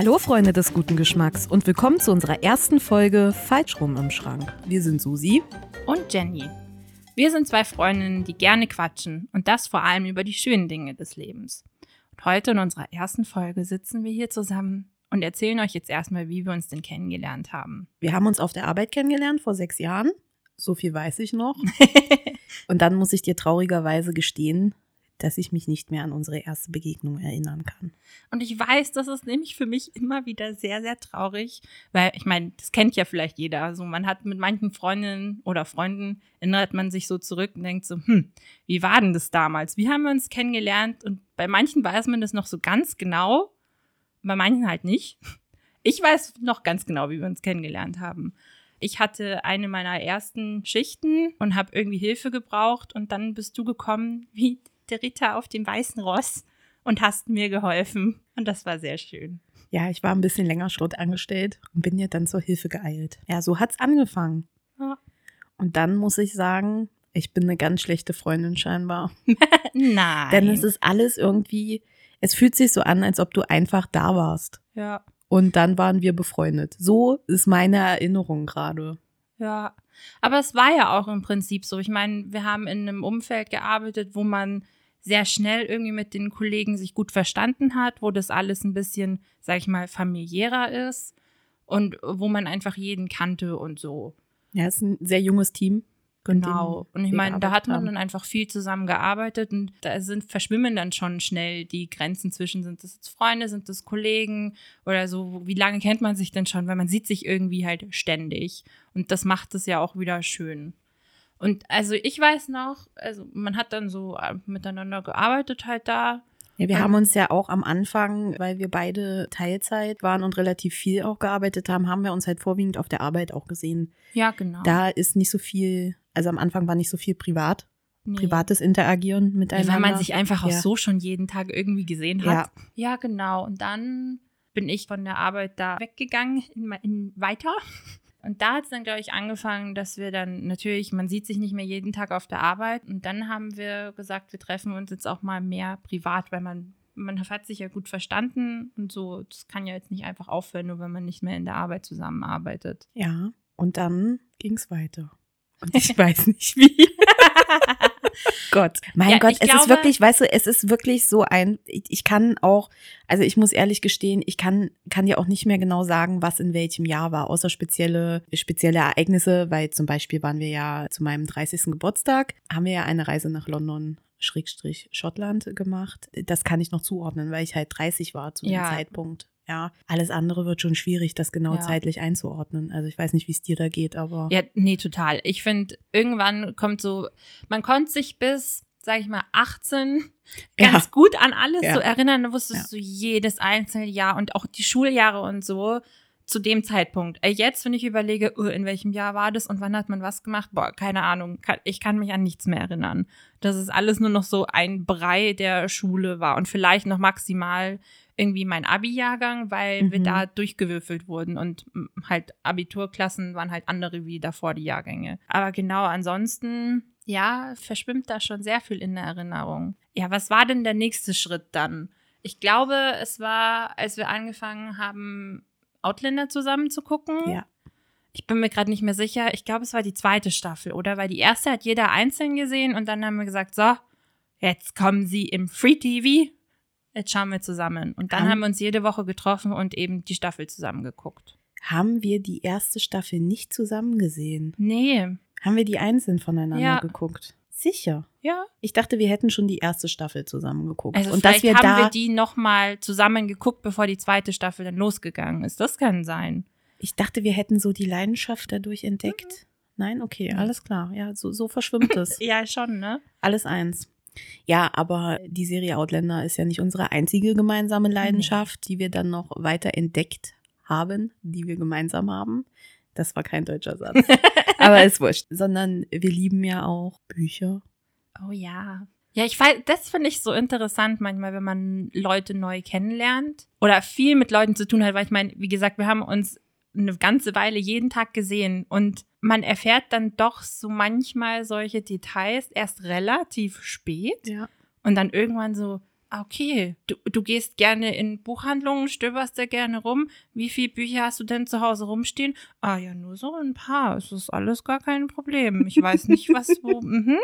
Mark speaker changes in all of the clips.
Speaker 1: Hallo Freunde des guten Geschmacks und willkommen zu unserer ersten Folge Falsch rum im Schrank. Wir sind Susi
Speaker 2: und Jenny. Wir sind zwei Freundinnen, die gerne quatschen und das vor allem über die schönen Dinge des Lebens. Und heute in unserer ersten Folge sitzen wir hier zusammen und erzählen euch jetzt erstmal, wie wir uns denn kennengelernt haben.
Speaker 1: Wir haben uns auf der Arbeit kennengelernt vor sechs Jahren. So viel weiß ich noch. und dann muss ich dir traurigerweise gestehen, dass ich mich nicht mehr an unsere erste Begegnung erinnern kann.
Speaker 2: Und ich weiß, das ist nämlich für mich immer wieder sehr, sehr traurig, weil ich meine, das kennt ja vielleicht jeder. Also man hat mit manchen Freundinnen oder Freunden erinnert man sich so zurück und denkt so, hm, wie war denn das damals? Wie haben wir uns kennengelernt? Und bei manchen weiß man das noch so ganz genau, bei manchen halt nicht. Ich weiß noch ganz genau, wie wir uns kennengelernt haben. Ich hatte eine meiner ersten Schichten und habe irgendwie Hilfe gebraucht und dann bist du gekommen wie der Ritter auf dem weißen Ross und hast mir geholfen. Und das war sehr schön.
Speaker 1: Ja, ich war ein bisschen länger Schrott angestellt und bin dir dann zur Hilfe geeilt. Ja, so hat's angefangen. Ja. Und dann muss ich sagen, ich bin eine ganz schlechte Freundin scheinbar.
Speaker 2: Nein.
Speaker 1: Denn es ist alles irgendwie, es fühlt sich so an, als ob du einfach da warst.
Speaker 2: Ja.
Speaker 1: Und dann waren wir befreundet. So ist meine Erinnerung gerade.
Speaker 2: Ja, aber es war ja auch im Prinzip so. Ich meine, wir haben in einem Umfeld gearbeitet, wo man sehr schnell irgendwie mit den Kollegen sich gut verstanden hat, wo das alles ein bisschen, sag ich mal, familiärer ist und wo man einfach jeden kannte und so.
Speaker 1: Ja, es ist ein sehr junges Team.
Speaker 2: Genau. Und ich meine, da hat man haben. dann einfach viel zusammen gearbeitet und da sind, verschwimmen dann schon schnell die Grenzen zwischen, sind das jetzt Freunde, sind das Kollegen oder so, wie lange kennt man sich denn schon, weil man sieht sich irgendwie halt ständig. Und das macht es ja auch wieder schön. Und also ich weiß noch, also man hat dann so äh, miteinander gearbeitet halt da.
Speaker 1: Ja, wir haben uns ja auch am Anfang, weil wir beide Teilzeit waren und relativ viel auch gearbeitet haben, haben wir uns halt vorwiegend auf der Arbeit auch gesehen.
Speaker 2: Ja, genau.
Speaker 1: Da ist nicht so viel, also am Anfang war nicht so viel privat. Nee. Privates Interagieren miteinander.
Speaker 2: Ja, weil man sich einfach ja. auch so schon jeden Tag irgendwie gesehen hat. Ja. ja, genau. Und dann bin ich von der Arbeit da weggegangen in, in weiter und da hat es dann, glaube ich, angefangen, dass wir dann natürlich, man sieht sich nicht mehr jeden Tag auf der Arbeit. Und dann haben wir gesagt, wir treffen uns jetzt auch mal mehr privat, weil man, man hat sich ja gut verstanden und so. Das kann ja jetzt nicht einfach aufhören, nur wenn man nicht mehr in der Arbeit zusammenarbeitet.
Speaker 1: Ja, und dann ging es weiter. Und ich weiß nicht wie. Gott, mein ja, Gott, es glaube, ist wirklich, weißt du, es ist wirklich so ein, ich, ich, kann auch, also ich muss ehrlich gestehen, ich kann, kann dir auch nicht mehr genau sagen, was in welchem Jahr war, außer spezielle, spezielle Ereignisse, weil zum Beispiel waren wir ja zu meinem 30. Geburtstag, haben wir ja eine Reise nach London Schrägstrich Schottland gemacht. Das kann ich noch zuordnen, weil ich halt 30 war zu dem ja. Zeitpunkt. Ja, alles andere wird schon schwierig, das genau ja. zeitlich einzuordnen. Also ich weiß nicht, wie es dir da geht, aber.
Speaker 2: Ja, nee, total. Ich finde, irgendwann kommt so, man konnte sich bis, sag ich mal, 18 ganz ja. gut an alles ja. so erinnern. Da wusstest du jedes einzelne Jahr und auch die Schuljahre und so zu dem Zeitpunkt. Äh, jetzt, wenn ich überlege, uh, in welchem Jahr war das und wann hat man was gemacht, boah, keine Ahnung. Ich kann mich an nichts mehr erinnern. Das ist alles nur noch so ein Brei der Schule war und vielleicht noch maximal irgendwie mein Abi-Jahrgang, weil mhm. wir da durchgewürfelt wurden und halt Abiturklassen waren halt andere wie davor die Jahrgänge. Aber genau ansonsten, ja, verschwimmt da schon sehr viel in der Erinnerung. Ja, was war denn der nächste Schritt dann? Ich glaube, es war, als wir angefangen haben, Outlander zusammen zu gucken.
Speaker 1: Ja.
Speaker 2: Ich bin mir gerade nicht mehr sicher. Ich glaube, es war die zweite Staffel, oder? Weil die erste hat jeder einzeln gesehen und dann haben wir gesagt, so, jetzt kommen sie im Free TV jetzt schauen wir zusammen. Und dann haben, haben wir uns jede Woche getroffen und eben die Staffel zusammen geguckt.
Speaker 1: Haben wir die erste Staffel nicht zusammen gesehen?
Speaker 2: Nee.
Speaker 1: Haben wir die einzeln voneinander ja. geguckt? Sicher.
Speaker 2: Ja.
Speaker 1: Ich dachte, wir hätten schon die erste Staffel zusammen geguckt.
Speaker 2: Also
Speaker 1: und
Speaker 2: dass wir
Speaker 1: haben
Speaker 2: da wir die nochmal zusammen geguckt, bevor die zweite Staffel dann losgegangen ist. Das kann sein.
Speaker 1: Ich dachte, wir hätten so die Leidenschaft dadurch entdeckt. Mhm. Nein, okay, alles klar. Ja, so, so verschwimmt es.
Speaker 2: ja, schon, ne?
Speaker 1: Alles eins. Ja, aber die Serie Outlander ist ja nicht unsere einzige gemeinsame Leidenschaft, die wir dann noch weiter entdeckt haben, die wir gemeinsam haben. Das war kein deutscher Satz. aber ist wurscht. Sondern wir lieben ja auch Bücher.
Speaker 2: Oh ja. Ja, ich weiß, das finde ich so interessant manchmal, wenn man Leute neu kennenlernt oder viel mit Leuten zu tun hat, weil ich meine, wie gesagt, wir haben uns eine ganze Weile jeden Tag gesehen und man erfährt dann doch so manchmal solche Details erst relativ spät
Speaker 1: ja.
Speaker 2: und dann irgendwann so, Ah, okay, du, du gehst gerne in Buchhandlungen, stöberst da gerne rum. Wie viele Bücher hast du denn zu Hause rumstehen? Ah ja, nur so ein paar. Es ist alles gar kein Problem. Ich weiß nicht, was wo. Mhm.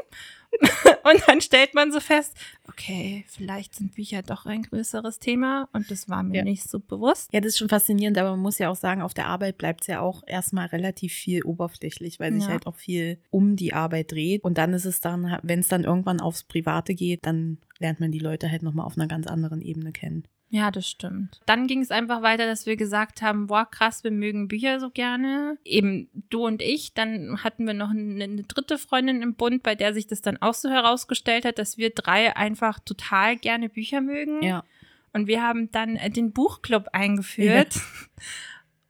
Speaker 2: und dann stellt man so fest, okay, vielleicht sind Bücher doch ein größeres Thema und das war mir ja. nicht so bewusst.
Speaker 1: Ja, das ist schon faszinierend, aber man muss ja auch sagen, auf der Arbeit bleibt es ja auch erstmal relativ viel oberflächlich, weil sich ja. halt auch viel um die Arbeit dreht. Und dann ist es dann, wenn es dann irgendwann aufs Private geht, dann lernt man die Leute halt nochmal auf einer ganz anderen Ebene kennen.
Speaker 2: Ja, das stimmt. Dann ging es einfach weiter, dass wir gesagt haben, boah, krass, wir mögen Bücher so gerne. Eben du und ich. Dann hatten wir noch eine, eine, dritte Freundin im Bund, bei der sich das dann auch so herausgestellt hat, dass wir drei einfach total gerne Bücher mögen.
Speaker 1: Ja.
Speaker 2: Und wir haben dann äh, den Buchclub eingeführt. Ja.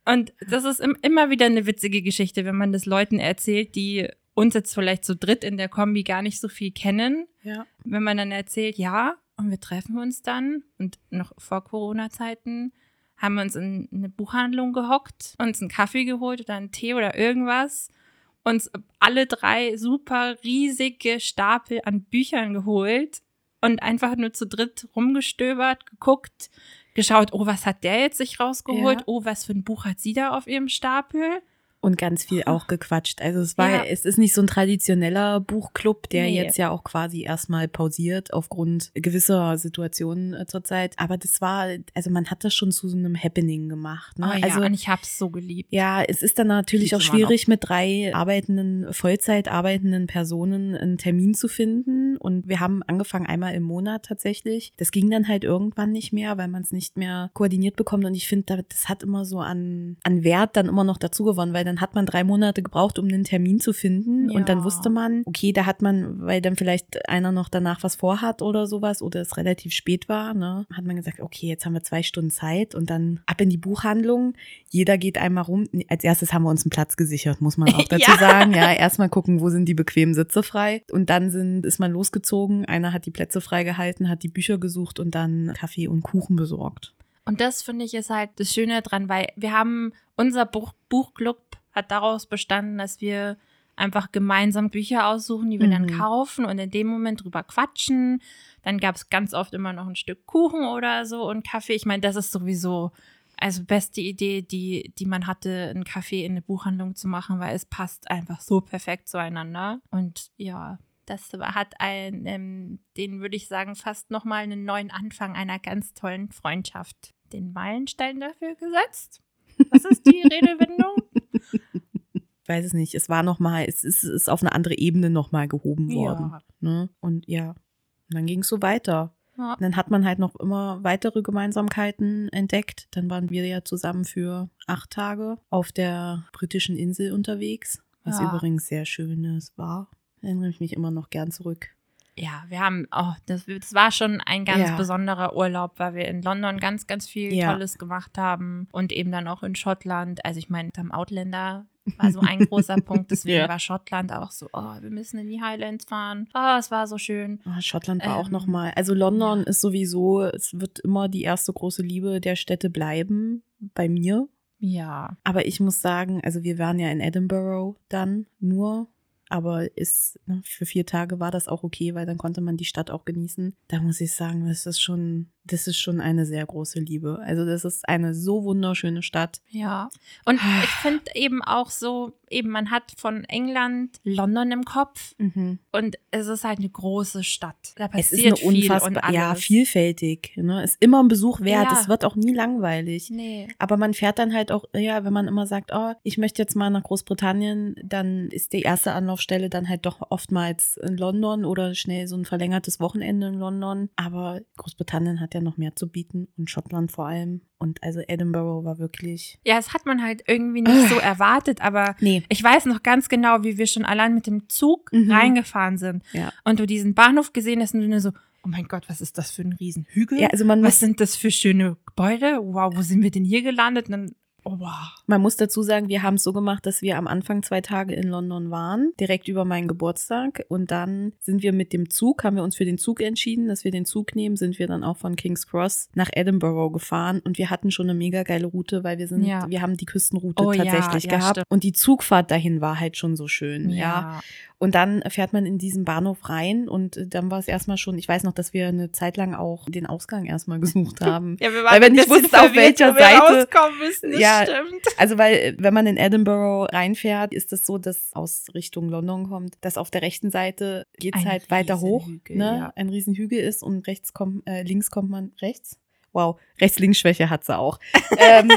Speaker 2: Und das ist immer wieder eine witzige Geschichte, wenn man das Leuten erzählt, die uns jetzt vielleicht zu dritt in der Kombi gar nicht so viel kennen.
Speaker 1: Ja.
Speaker 2: Wenn man dann erzählt, ja, und wir treffen uns dann und noch vor Corona-Zeiten haben wir uns in eine Buchhandlung gehockt, uns einen Kaffee geholt oder einen Tee oder irgendwas, uns alle drei super riesige Stapel an Büchern geholt und einfach nur zu dritt rumgestöbert, geguckt, geschaut, oh, was hat der jetzt sich rausgeholt? Ja. Oh, was für ein Buch hat sie da auf ihrem Stapel?
Speaker 1: Und ganz viel auch gequatscht. Also es war, ja. es ist nicht so ein traditioneller Buchclub, der nee. jetzt ja auch quasi erstmal pausiert aufgrund gewisser Situationen äh, zurzeit. Aber das war, also man hat das schon zu so einem Happening gemacht. Ne?
Speaker 2: Oh, ja,
Speaker 1: also
Speaker 2: und ich hab's so geliebt.
Speaker 1: Ja, es ist dann natürlich auch schwierig mit drei arbeitenden, Vollzeit arbeitenden Personen einen Termin zu finden. Und wir haben angefangen einmal im Monat tatsächlich. Das ging dann halt irgendwann nicht mehr, weil man es nicht mehr koordiniert bekommt. Und ich finde, das hat immer so an, an Wert dann immer noch dazu gewonnen, weil dann hat man drei Monate gebraucht, um einen Termin zu finden. Ja. Und dann wusste man, okay, da hat man, weil dann vielleicht einer noch danach was vorhat oder sowas oder es relativ spät war, ne, hat man gesagt, okay, jetzt haben wir zwei Stunden Zeit und dann ab in die Buchhandlung. Jeder geht einmal rum. Als erstes haben wir uns einen Platz gesichert, muss man auch dazu ja. sagen. Ja, erstmal gucken, wo sind die bequemen Sitze frei. Und dann sind, ist man losgezogen. Einer hat die Plätze freigehalten, hat die Bücher gesucht und dann Kaffee und Kuchen besorgt.
Speaker 2: Und das finde ich ist halt das Schöne dran, weil wir haben unser Buch, Buchclub hat daraus bestanden, dass wir einfach gemeinsam Bücher aussuchen, die wir mhm. dann kaufen und in dem Moment drüber quatschen. Dann gab es ganz oft immer noch ein Stück Kuchen oder so und Kaffee. Ich meine, das ist sowieso also beste Idee, die, die man hatte, einen Kaffee in eine Buchhandlung zu machen, weil es passt einfach so perfekt zueinander. Und ja, das hat ein, ähm, den würde ich sagen, fast nochmal einen neuen Anfang einer ganz tollen Freundschaft. Den Meilenstein dafür gesetzt. Was ist die Redewendung?
Speaker 1: Ich weiß es nicht. Es war noch mal, es ist, ist auf eine andere Ebene noch mal gehoben worden. Ja. Ne? Und ja, und dann ging es so weiter. Ja. Und dann hat man halt noch immer weitere Gemeinsamkeiten entdeckt. Dann waren wir ja zusammen für acht Tage auf der britischen Insel unterwegs, was ja. übrigens sehr schönes war. Erinnere ich mich immer noch gern zurück.
Speaker 2: Ja, wir haben, oh, das, das war schon ein ganz ja. besonderer Urlaub, weil wir in London ganz, ganz viel ja. Tolles gemacht haben und eben dann auch in Schottland. Also ich meine, am Outlander war so ein großer Punkt. Deswegen ja. war Schottland auch so, oh, wir müssen in die Highlands fahren. Oh, es war so schön.
Speaker 1: Oh, Schottland war ähm, auch nochmal. Also London ist sowieso, es wird immer die erste große Liebe der Städte bleiben, bei mir.
Speaker 2: Ja.
Speaker 1: Aber ich muss sagen, also wir waren ja in Edinburgh dann nur aber ist, ne, für vier Tage war das auch okay, weil dann konnte man die Stadt auch genießen. Da muss ich sagen, das ist schon, das ist schon eine sehr große Liebe. Also das ist eine so wunderschöne Stadt.
Speaker 2: Ja. Und ich finde eben auch so, eben man hat von England London im Kopf mhm. und es ist halt eine große Stadt. Da passiert es ist eine unfassbar,
Speaker 1: ja, vielfältig. Ne? Ist immer ein Besuch wert. Es wird auch nie langweilig.
Speaker 2: Nee.
Speaker 1: Aber man fährt dann halt auch, ja, wenn man immer sagt, oh, ich möchte jetzt mal nach Großbritannien, dann ist die erste Anlaufstelle dann halt doch oftmals in London oder schnell so ein verlängertes Wochenende in London. Aber Großbritannien hat ja noch mehr zu bieten und Schottland vor allem. Und also Edinburgh war wirklich.
Speaker 2: Ja, das hat man halt irgendwie nicht so erwartet, aber nee. ich weiß noch ganz genau, wie wir schon allein mit dem Zug mhm. reingefahren sind.
Speaker 1: Ja.
Speaker 2: Und du diesen Bahnhof gesehen hast und du nur so, oh mein Gott, was ist das für ein Riesenhügel?
Speaker 1: Ja, also man
Speaker 2: was sind das für schöne Gebäude? Wow, wo sind wir denn hier gelandet? Und dann Oh, wow.
Speaker 1: Man muss dazu sagen, wir haben es so gemacht, dass wir am Anfang zwei Tage in London waren, direkt über meinen Geburtstag. Und dann sind wir mit dem Zug, haben wir uns für den Zug entschieden, dass wir den Zug nehmen, sind wir dann auch von King's Cross nach Edinburgh gefahren. Und wir hatten schon eine mega geile Route, weil wir sind, ja. wir haben die Küstenroute oh, tatsächlich ja, ja, gehabt. Stimmt. Und die Zugfahrt dahin war halt schon so schön, ja. Und dann fährt man in diesen Bahnhof rein und dann war es erstmal schon, ich weiß noch, dass wir eine Zeit lang auch den Ausgang erstmal gesucht haben. ja, wir waren weil wir nicht wussten, auf welcher Seite. Müssen, ja, stimmt. Also weil, wenn man in Edinburgh reinfährt, ist es das so, dass aus Richtung London kommt, dass auf der rechten Seite geht's Ein halt weiter hoch, ne? Ja. Ein Riesenhügel ist und rechts kommt, äh, links kommt man rechts. Wow, Rechts-Links-Schwäche hat sie auch. ähm,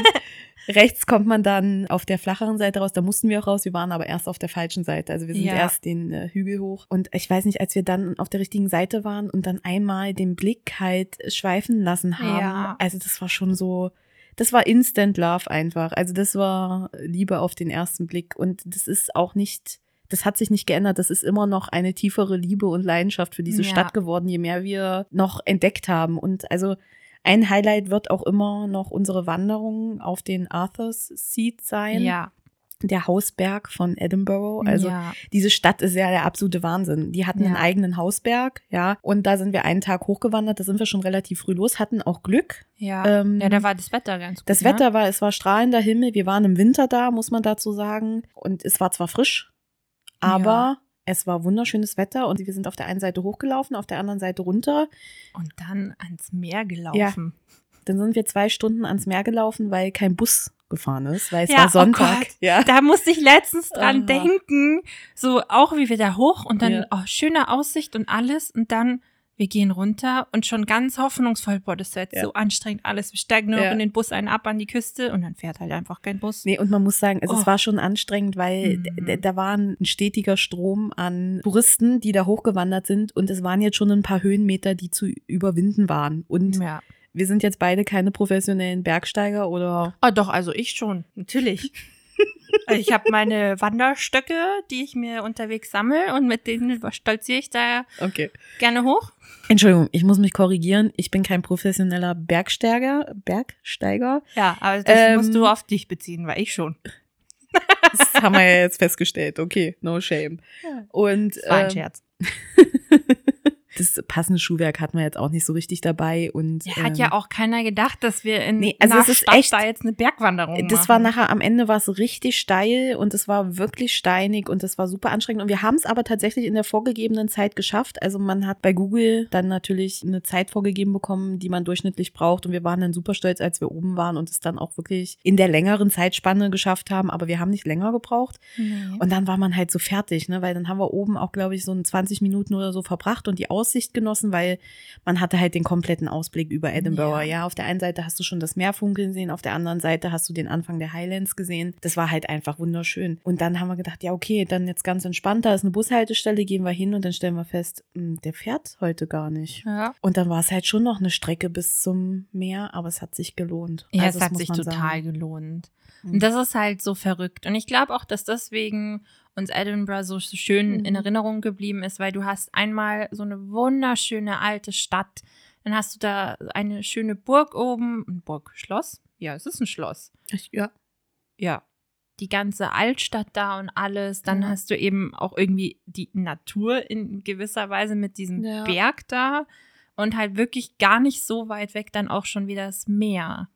Speaker 1: Rechts kommt man dann auf der flacheren Seite raus. Da mussten wir auch raus. Wir waren aber erst auf der falschen Seite. Also wir sind ja. erst den äh, Hügel hoch. Und ich weiß nicht, als wir dann auf der richtigen Seite waren und dann einmal den Blick halt schweifen lassen haben. Ja. Also das war schon so, das war Instant Love einfach. Also das war Liebe auf den ersten Blick. Und das ist auch nicht, das hat sich nicht geändert. Das ist immer noch eine tiefere Liebe und Leidenschaft für diese ja. Stadt geworden, je mehr wir noch entdeckt haben. Und also ein Highlight wird auch immer noch unsere Wanderung auf den Arthur's Seat sein. Ja. Der Hausberg von Edinburgh. Also ja. diese Stadt ist ja der absolute Wahnsinn. Die hatten ja. einen eigenen Hausberg, ja. Und da sind wir einen Tag hochgewandert. Da sind wir schon relativ früh los, hatten auch Glück.
Speaker 2: Ja. Ähm, ja, da war das Wetter ganz gut.
Speaker 1: Das ne? Wetter war, es war strahlender Himmel. Wir waren im Winter da, muss man dazu sagen. Und es war zwar frisch, aber. Es war wunderschönes Wetter und wir sind auf der einen Seite hochgelaufen, auf der anderen Seite runter.
Speaker 2: Und dann ans Meer gelaufen. Ja.
Speaker 1: Dann sind wir zwei Stunden ans Meer gelaufen, weil kein Bus gefahren ist, weil es ja, war oh Sonntag. Oh
Speaker 2: ja. Da musste ich letztens dran oh. denken, so auch wie wir da hoch und dann ja. oh, schöne Aussicht und alles und dann wir gehen runter und schon ganz hoffnungsvoll, boah, das wird ja. so anstrengend alles. Wir steigen nur ja. in den Bus ein ab an die Küste und dann fährt halt einfach kein Bus.
Speaker 1: Nee, und man muss sagen, also oh. es war schon anstrengend, weil mhm. da war ein stetiger Strom an Touristen, die da hochgewandert sind und es waren jetzt schon ein paar Höhenmeter, die zu überwinden waren. Und ja. wir sind jetzt beide keine professionellen Bergsteiger oder.
Speaker 2: Ah, doch, also ich schon, natürlich. Ich habe meine Wanderstöcke, die ich mir unterwegs sammle und mit denen stolziere ich da okay. gerne hoch.
Speaker 1: Entschuldigung, ich muss mich korrigieren. Ich bin kein professioneller Bergsteiger. Bergsteiger.
Speaker 2: Ja, aber das ähm, musst du auf dich beziehen, weil ich schon.
Speaker 1: Das haben wir ja jetzt festgestellt. Okay, no shame. Und
Speaker 2: das war ein ähm, Scherz.
Speaker 1: das passende Schuhwerk hatten wir jetzt auch nicht so richtig dabei. Und,
Speaker 2: ja, hat ähm, ja auch keiner gedacht, dass wir in nee, also es ist Stadt echt, da jetzt eine Bergwanderung
Speaker 1: Das
Speaker 2: machen.
Speaker 1: war nachher am Ende war es richtig steil und es war wirklich steinig und es war super anstrengend. Und wir haben es aber tatsächlich in der vorgegebenen Zeit geschafft. Also man hat bei Google dann natürlich eine Zeit vorgegeben bekommen, die man durchschnittlich braucht. Und wir waren dann super stolz, als wir oben waren und es dann auch wirklich in der längeren Zeitspanne geschafft haben. Aber wir haben nicht länger gebraucht. Nee. Und dann war man halt so fertig, ne? Weil dann haben wir oben auch, glaube ich, so 20 Minuten oder so verbracht und die Aussicht genossen, weil man hatte halt den kompletten Ausblick über Edinburgh. Ja. ja, auf der einen Seite hast du schon das Meer funkeln sehen, auf der anderen Seite hast du den Anfang der Highlands gesehen. Das war halt einfach wunderschön. Und dann haben wir gedacht, ja, okay, dann jetzt ganz entspannt, da ist eine Bushaltestelle, gehen wir hin und dann stellen wir fest, hm, der fährt heute gar nicht. Ja. Und dann war es halt schon noch eine Strecke bis zum Meer, aber es hat sich gelohnt.
Speaker 2: Ja, also, es hat sich total sagen. gelohnt. Und das ist halt so verrückt. Und ich glaube auch, dass deswegen uns Edinburgh so schön mhm. in Erinnerung geblieben ist, weil du hast einmal so eine wunderschöne alte Stadt. Dann hast du da eine schöne Burg oben, ein Burgschloss. Ja, es ist ein Schloss.
Speaker 1: Ja.
Speaker 2: Ja. Die ganze Altstadt da und alles. Dann ja. hast du eben auch irgendwie die Natur in gewisser Weise mit diesem ja. Berg da und halt wirklich gar nicht so weit weg dann auch schon wieder das Meer.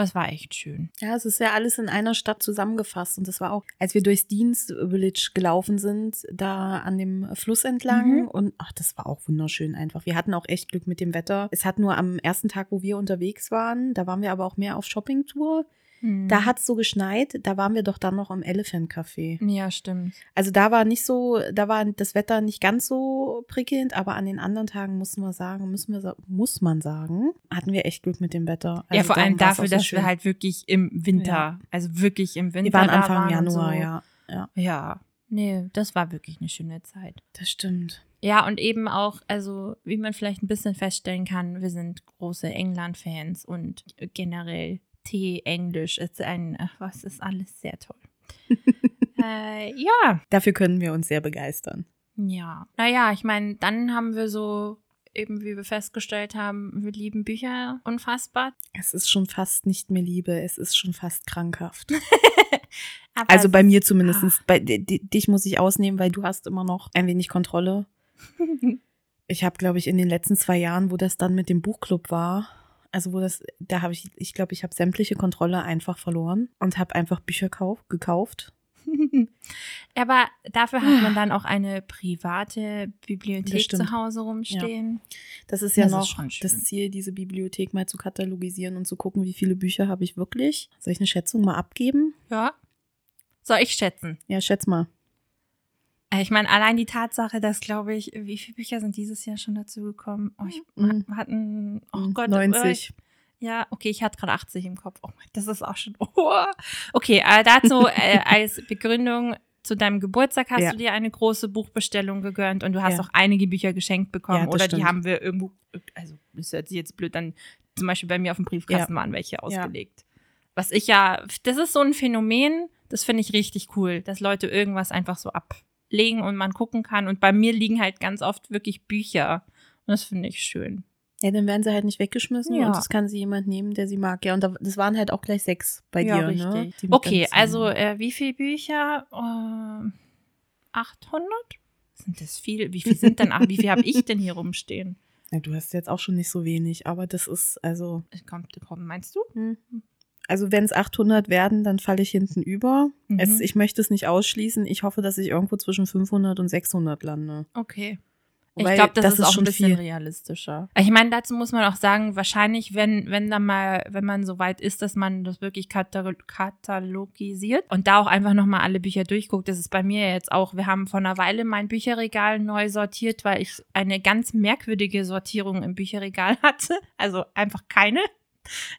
Speaker 2: Das war echt schön.
Speaker 1: Ja, es ist ja alles in einer Stadt zusammengefasst. Und das war auch, als wir durchs Dienst Village gelaufen sind, da an dem Fluss entlang. Mhm. Und ach, das war auch wunderschön einfach. Wir hatten auch echt Glück mit dem Wetter. Es hat nur am ersten Tag, wo wir unterwegs waren, da waren wir aber auch mehr auf Shoppingtour. Da hm. hat es so geschneit, da waren wir doch dann noch im Elephant Café.
Speaker 2: Ja, stimmt.
Speaker 1: Also da war nicht so, da war das Wetter nicht ganz so prickelnd, aber an den anderen Tagen mussten wir sagen, müssen wir, muss man sagen, hatten wir echt Glück mit dem Wetter.
Speaker 2: Also ja, vor allem dafür, so dass schön. wir halt wirklich im Winter, ja. also wirklich im Winter.
Speaker 1: Wir waren Anfang waren Januar, so.
Speaker 2: ja. ja. Ja. Nee, das war wirklich eine schöne Zeit.
Speaker 1: Das stimmt.
Speaker 2: Ja, und eben auch, also wie man vielleicht ein bisschen feststellen kann, wir sind große England-Fans und generell Tee, Englisch ist ein, was ist alles sehr toll. äh, ja.
Speaker 1: Dafür können wir uns sehr begeistern.
Speaker 2: Ja. Naja, ich meine, dann haben wir so eben wie wir festgestellt haben, wir lieben Bücher unfassbar.
Speaker 1: Es ist schon fast nicht mehr Liebe, es ist schon fast krankhaft. also bei mir zumindest. Ah. Bei dich muss ich ausnehmen, weil du hast immer noch ein wenig Kontrolle. ich habe, glaube ich, in den letzten zwei Jahren, wo das dann mit dem Buchclub war, also wo das, da habe ich, ich glaube, ich habe sämtliche Kontrolle einfach verloren und habe einfach Bücher kauf, gekauft
Speaker 2: Aber dafür hat man dann auch eine private Bibliothek zu Hause rumstehen.
Speaker 1: Ja. Das ist ja das noch ist das Ziel, diese Bibliothek mal zu katalogisieren und zu gucken, wie viele Bücher habe ich wirklich. Soll ich eine Schätzung mal abgeben?
Speaker 2: Ja. Soll ich schätzen?
Speaker 1: Ja, schätz mal.
Speaker 2: Äh, ich meine, allein die Tatsache, dass, glaube ich, wie viele Bücher sind dieses Jahr schon dazu gekommen? Oh, ich mhm. hatten, oh mhm. Gott,
Speaker 1: 90.
Speaker 2: Äh, ja, okay, ich hatte gerade 80 im Kopf. Oh, das ist auch schon. Oh. Okay, äh, dazu äh, als Begründung zu deinem Geburtstag hast ja. du dir eine große Buchbestellung gegönnt und du hast ja. auch einige Bücher geschenkt bekommen. Ja, oder stimmt. die haben wir irgendwo, also das hört sich jetzt blöd dann zum Beispiel bei mir auf dem Briefkasten waren welche ausgelegt. Was ich ja, das ist so ein Phänomen, das finde ich richtig cool, dass Leute irgendwas einfach so ablegen und man gucken kann. Und bei mir liegen halt ganz oft wirklich Bücher. Und das finde ich schön.
Speaker 1: Ja, dann werden sie halt nicht weggeschmissen ja. und das kann sie jemand nehmen, der sie mag. Ja, und das waren halt auch gleich sechs bei ja, dir, ne?
Speaker 2: richtig. ne? Okay, also äh, wie viele Bücher? Äh, 800? Sind das viel? Wie viel sind denn? wie viel habe ich denn hier rumstehen?
Speaker 1: Ja, du hast jetzt auch schon nicht so wenig, aber das ist also.
Speaker 2: Kommt, komm, meinst du? Hm.
Speaker 1: Also wenn es 800 werden, dann falle ich hinten über. Mhm. Es, ich möchte es nicht ausschließen. Ich hoffe, dass ich irgendwo zwischen 500 und 600 lande.
Speaker 2: Okay. Ich glaube, das, das, ist, auch ein bisschen viel. realistischer. Ich meine, dazu muss man auch sagen, wahrscheinlich, wenn, wenn dann mal, wenn man so weit ist, dass man das wirklich katalogisiert und da auch einfach nochmal alle Bücher durchguckt, das ist bei mir jetzt auch, wir haben vor einer Weile mein Bücherregal neu sortiert, weil ich eine ganz merkwürdige Sortierung im Bücherregal hatte. Also einfach keine.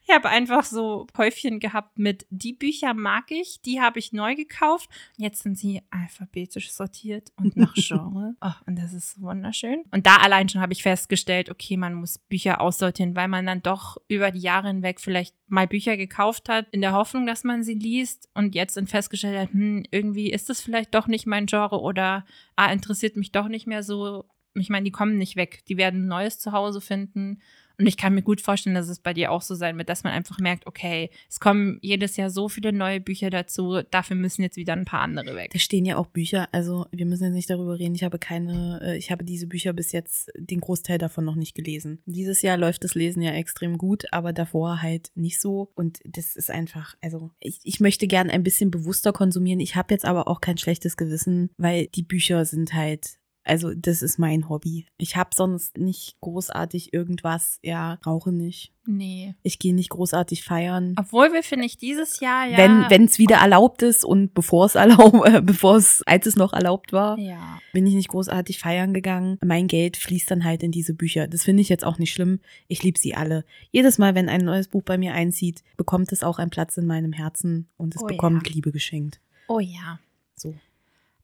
Speaker 2: Ich habe einfach so Häufchen gehabt mit, die Bücher mag ich, die habe ich neu gekauft. Jetzt sind sie alphabetisch sortiert und nach Genre. Oh, und das ist wunderschön. Und da allein schon habe ich festgestellt, okay, man muss Bücher aussortieren, weil man dann doch über die Jahre hinweg vielleicht mal Bücher gekauft hat, in der Hoffnung, dass man sie liest und jetzt dann festgestellt hat, hm, irgendwie ist das vielleicht doch nicht mein Genre oder ah, interessiert mich doch nicht mehr so. Ich meine, die kommen nicht weg. Die werden ein neues Zuhause finden. Und ich kann mir gut vorstellen, dass es bei dir auch so sein wird, dass man einfach merkt, okay, es kommen jedes Jahr so viele neue Bücher dazu, dafür müssen jetzt wieder ein paar andere weg.
Speaker 1: Da stehen ja auch Bücher, also wir müssen jetzt nicht darüber reden, ich habe keine, äh, ich habe diese Bücher bis jetzt den Großteil davon noch nicht gelesen. Dieses Jahr läuft das Lesen ja extrem gut, aber davor halt nicht so. Und das ist einfach, also ich, ich möchte gern ein bisschen bewusster konsumieren. Ich habe jetzt aber auch kein schlechtes Gewissen, weil die Bücher sind halt also das ist mein Hobby. Ich habe sonst nicht großartig irgendwas, ja, rauche nicht.
Speaker 2: Nee.
Speaker 1: Ich gehe nicht großartig feiern.
Speaker 2: Obwohl wir, finde ich, dieses Jahr ja.
Speaker 1: Wenn es wieder erlaubt ist und bevor es erlaubt, äh, bevor es, als es noch erlaubt war,
Speaker 2: ja.
Speaker 1: bin ich nicht großartig feiern gegangen. Mein Geld fließt dann halt in diese Bücher. Das finde ich jetzt auch nicht schlimm. Ich liebe sie alle. Jedes Mal, wenn ein neues Buch bei mir einzieht, bekommt es auch einen Platz in meinem Herzen und es oh, bekommt ja. Liebe geschenkt.
Speaker 2: Oh ja.
Speaker 1: So.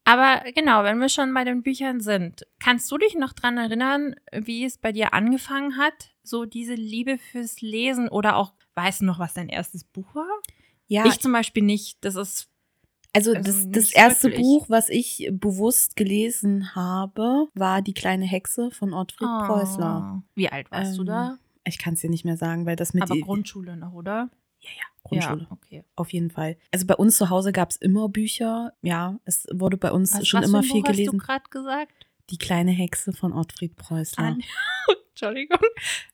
Speaker 2: Aber genau, wenn wir schon bei den Büchern sind, kannst du dich noch dran erinnern, wie es bei dir angefangen hat? So diese Liebe fürs Lesen oder auch, weißt du noch, was dein erstes Buch war?
Speaker 1: Ja.
Speaker 2: Ich zum Beispiel nicht. Das ist.
Speaker 1: Also, also das, das erste wirklich. Buch, was ich bewusst gelesen habe, war Die kleine Hexe von Ottfried oh. Preußler.
Speaker 2: Wie alt warst ähm, du da?
Speaker 1: Ich kann es dir nicht mehr sagen, weil das mit.
Speaker 2: Aber Grundschule noch, oder?
Speaker 1: Ja, ja. Grundschule.
Speaker 2: Ja, okay.
Speaker 1: Auf jeden Fall. Also bei uns zu Hause gab es immer Bücher. Ja, es wurde bei uns was, schon
Speaker 2: was
Speaker 1: immer viel
Speaker 2: Buch
Speaker 1: gelesen.
Speaker 2: Hast du gerade gesagt?
Speaker 1: Die kleine Hexe von Ottfried Preußler. An
Speaker 2: Entschuldigung.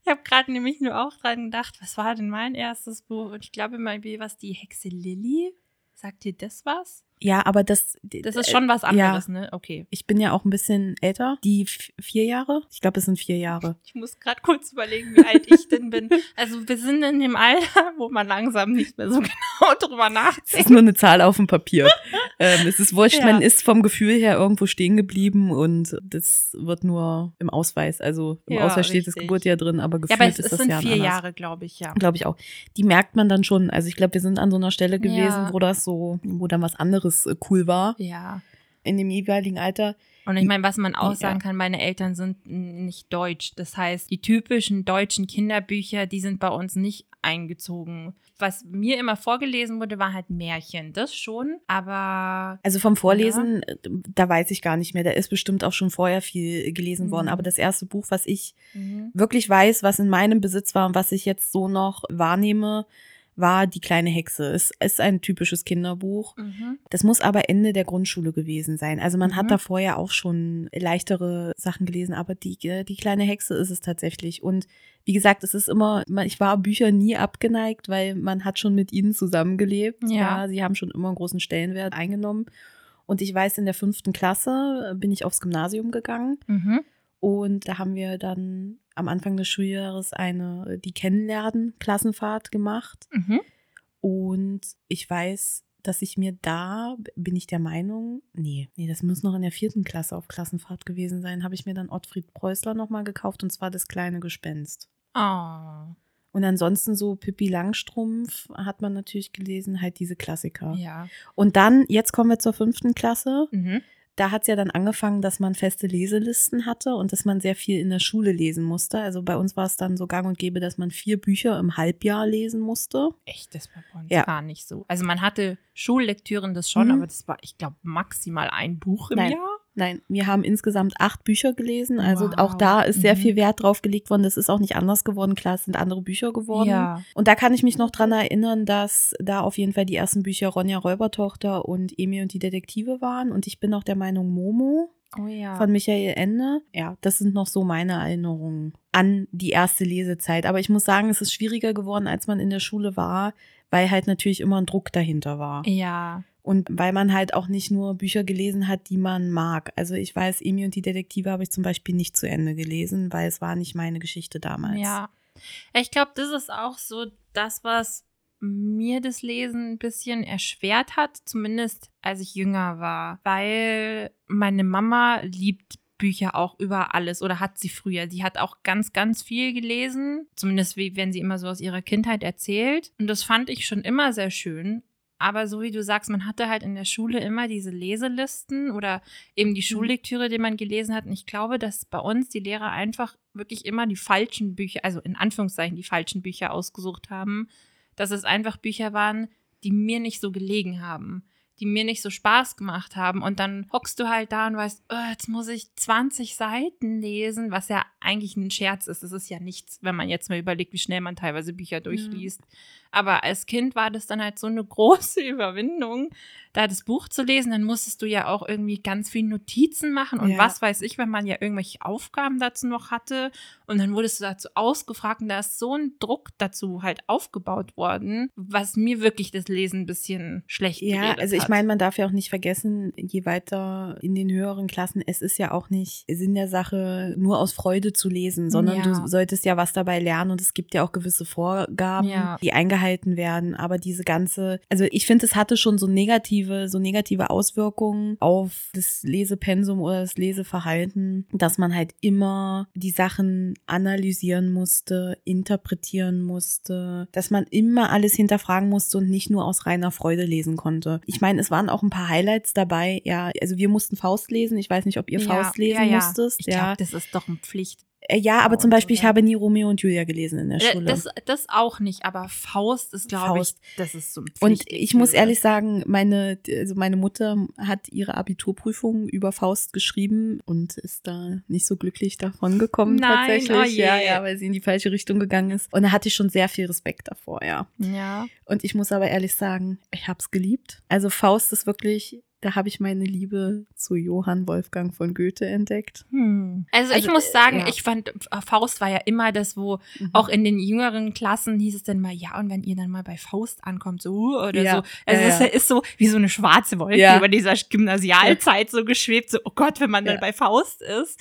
Speaker 2: Ich habe gerade nämlich nur auch dran gedacht, was war denn mein erstes Buch? Und ich glaube mal, wie was die Hexe Lilly. Sagt dir das was?
Speaker 1: Ja, aber das.
Speaker 2: Das ist schon was anderes, ja. ne? Okay.
Speaker 1: Ich bin ja auch ein bisschen älter. Die vier Jahre? Ich glaube, es sind vier Jahre.
Speaker 2: Ich muss gerade kurz überlegen, wie alt ich denn bin. Also, wir sind in dem Alter, wo man langsam nicht mehr so genau drüber nachdenkt.
Speaker 1: Es ist nur eine Zahl auf dem Papier. Ähm, es ist wurscht, ja. man ist vom Gefühl her irgendwo stehen geblieben und das wird nur im Ausweis. Also, im ja, Ausweis steht das Geburtsjahr drin, aber gefühlt ja, aber es, ist das
Speaker 2: sind
Speaker 1: Jahr
Speaker 2: vier Jahre, glaube ich, ja.
Speaker 1: Glaube ich auch. Die merkt man dann schon. Also, ich glaube, wir sind an so einer Stelle gewesen, wo das so, wo dann was anderes äh, cool war.
Speaker 2: Ja.
Speaker 1: In dem jeweiligen Alter.
Speaker 2: Und ich meine, was man auch sagen kann, meine Eltern sind nicht deutsch. Das heißt, die typischen deutschen Kinderbücher, die sind bei uns nicht eingezogen. Was mir immer vorgelesen wurde, war halt Märchen. Das schon, aber.
Speaker 1: Also vom Vorlesen, ja. da weiß ich gar nicht mehr. Da ist bestimmt auch schon vorher viel gelesen mhm. worden. Aber das erste Buch, was ich mhm. wirklich weiß, was in meinem Besitz war und was ich jetzt so noch wahrnehme, war Die kleine Hexe. Es ist ein typisches Kinderbuch. Mhm. Das muss aber Ende der Grundschule gewesen sein. Also man mhm. hat da vorher auch schon leichtere Sachen gelesen, aber die, äh, die kleine Hexe ist es tatsächlich. Und wie gesagt, es ist immer, ich war Bücher nie abgeneigt, weil man hat schon mit ihnen zusammengelebt. Ja. ja. Sie haben schon immer einen großen Stellenwert eingenommen. Und ich weiß, in der fünften Klasse bin ich aufs Gymnasium gegangen. Mhm. Und da haben wir dann am Anfang des Schuljahres eine, die Kennenlernen, Klassenfahrt gemacht. Mhm. Und ich weiß, dass ich mir da, bin ich der Meinung, nee, nee, das muss noch in der vierten Klasse auf Klassenfahrt gewesen sein, habe ich mir dann Ottfried Preußler nochmal gekauft und zwar das kleine Gespenst. Oh. Und ansonsten so Pippi Langstrumpf hat man natürlich gelesen, halt diese Klassiker. Ja. Und dann, jetzt kommen wir zur fünften Klasse. Mhm da hat es ja dann angefangen, dass man feste Leselisten hatte und dass man sehr viel in der Schule lesen musste. Also bei uns war es dann so gang und gäbe, dass man vier Bücher im Halbjahr lesen musste.
Speaker 2: Echt, das war bei uns ja. gar nicht so. Also man hatte Schullektüren das schon, mhm. aber das war, ich glaube, maximal ein Buch im
Speaker 1: Nein.
Speaker 2: Jahr.
Speaker 1: Nein, wir haben insgesamt acht Bücher gelesen. Also wow. auch da ist sehr mhm. viel Wert drauf gelegt worden. Das ist auch nicht anders geworden. Klar, es sind andere Bücher geworden. Ja. Und da kann ich mich noch dran erinnern, dass da auf jeden Fall die ersten Bücher Ronja Räubertochter und Emil und die Detektive waren. Und ich bin auch der Meinung Momo. Oh ja. Von Michael Ende. Ja, das sind noch so meine Erinnerungen an die erste Lesezeit. Aber ich muss sagen, es ist schwieriger geworden, als man in der Schule war, weil halt natürlich immer ein Druck dahinter war.
Speaker 2: Ja.
Speaker 1: Und weil man halt auch nicht nur Bücher gelesen hat, die man mag. Also ich weiß, Emi und die Detektive habe ich zum Beispiel nicht zu Ende gelesen, weil es war nicht meine Geschichte damals.
Speaker 2: Ja. Ich glaube, das ist auch so das, was mir das Lesen ein bisschen erschwert hat, zumindest als ich jünger war, weil meine Mama liebt Bücher auch über alles oder hat sie früher. Die hat auch ganz, ganz viel gelesen, zumindest wie wenn sie immer so aus ihrer Kindheit erzählt. Und das fand ich schon immer sehr schön. Aber so wie du sagst, man hatte halt in der Schule immer diese Leselisten oder eben die mhm. Schullektüre, die man gelesen hat. Und ich glaube, dass bei uns die Lehrer einfach wirklich immer die falschen Bücher, also in Anführungszeichen die falschen Bücher ausgesucht haben. Dass es einfach Bücher waren, die mir nicht so gelegen haben die mir nicht so Spaß gemacht haben. Und dann hockst du halt da und weißt, oh, jetzt muss ich 20 Seiten lesen, was ja eigentlich ein Scherz ist. Das ist ja nichts, wenn man jetzt mal überlegt, wie schnell man teilweise Bücher durchliest. Ja. Aber als Kind war das dann halt so eine große Überwindung, da das Buch zu lesen. Dann musstest du ja auch irgendwie ganz viele Notizen machen und ja. was weiß ich, wenn man ja irgendwelche Aufgaben dazu noch hatte. Und dann wurdest du dazu ausgefragt und da ist so ein Druck dazu halt aufgebaut worden, was mir wirklich das Lesen ein bisschen schlecht
Speaker 1: Ja, also ich meine, man darf ja auch nicht vergessen, je weiter in den höheren Klassen, es ist ja auch nicht Sinn der Sache, nur aus Freude zu lesen, sondern ja. du solltest ja was dabei lernen und es gibt ja auch gewisse Vorgaben, ja. die eingehalten werden. Aber diese ganze, also ich finde, es hatte schon so negative, so negative Auswirkungen auf das Lesepensum oder das Leseverhalten, dass man halt immer die Sachen analysieren musste, interpretieren musste, dass man immer alles hinterfragen musste und nicht nur aus reiner Freude lesen konnte. Ich meine, es waren auch ein paar Highlights dabei. Ja, also wir mussten Faust lesen. Ich weiß nicht, ob ihr ja, Faust lesen ja, ja. musstet.
Speaker 2: Ich glaube, das ist doch eine Pflicht.
Speaker 1: Äh, ja, aber zum Beispiel, ich habe nie Romeo und Julia gelesen in der äh, Schule.
Speaker 2: Das, das auch nicht, aber Faust ist, glaube ich, das ist so ein
Speaker 1: Und ich muss ehrlich sagen, meine, also meine Mutter hat ihre Abiturprüfung über Faust geschrieben und ist da nicht so glücklich davon gekommen Nein, tatsächlich. Oh ja, ja, weil sie in die falsche Richtung gegangen ist. Und da hatte ich schon sehr viel Respekt davor, ja.
Speaker 2: Ja.
Speaker 1: Und ich muss aber ehrlich sagen, ich habe es geliebt. Also Faust ist wirklich da habe ich meine Liebe zu Johann Wolfgang von Goethe entdeckt.
Speaker 2: Hm. Also, also, ich muss sagen, ja. ich fand, Faust war ja immer das, wo mhm. auch in den jüngeren Klassen hieß es dann mal, ja, und wenn ihr dann mal bei Faust ankommt, so, uh, oder ja. so. Also ja, es ist, ist, so wie so eine schwarze Wolke über dieser Gymnasialzeit so geschwebt, so, oh Gott, wenn man dann bei Faust ist.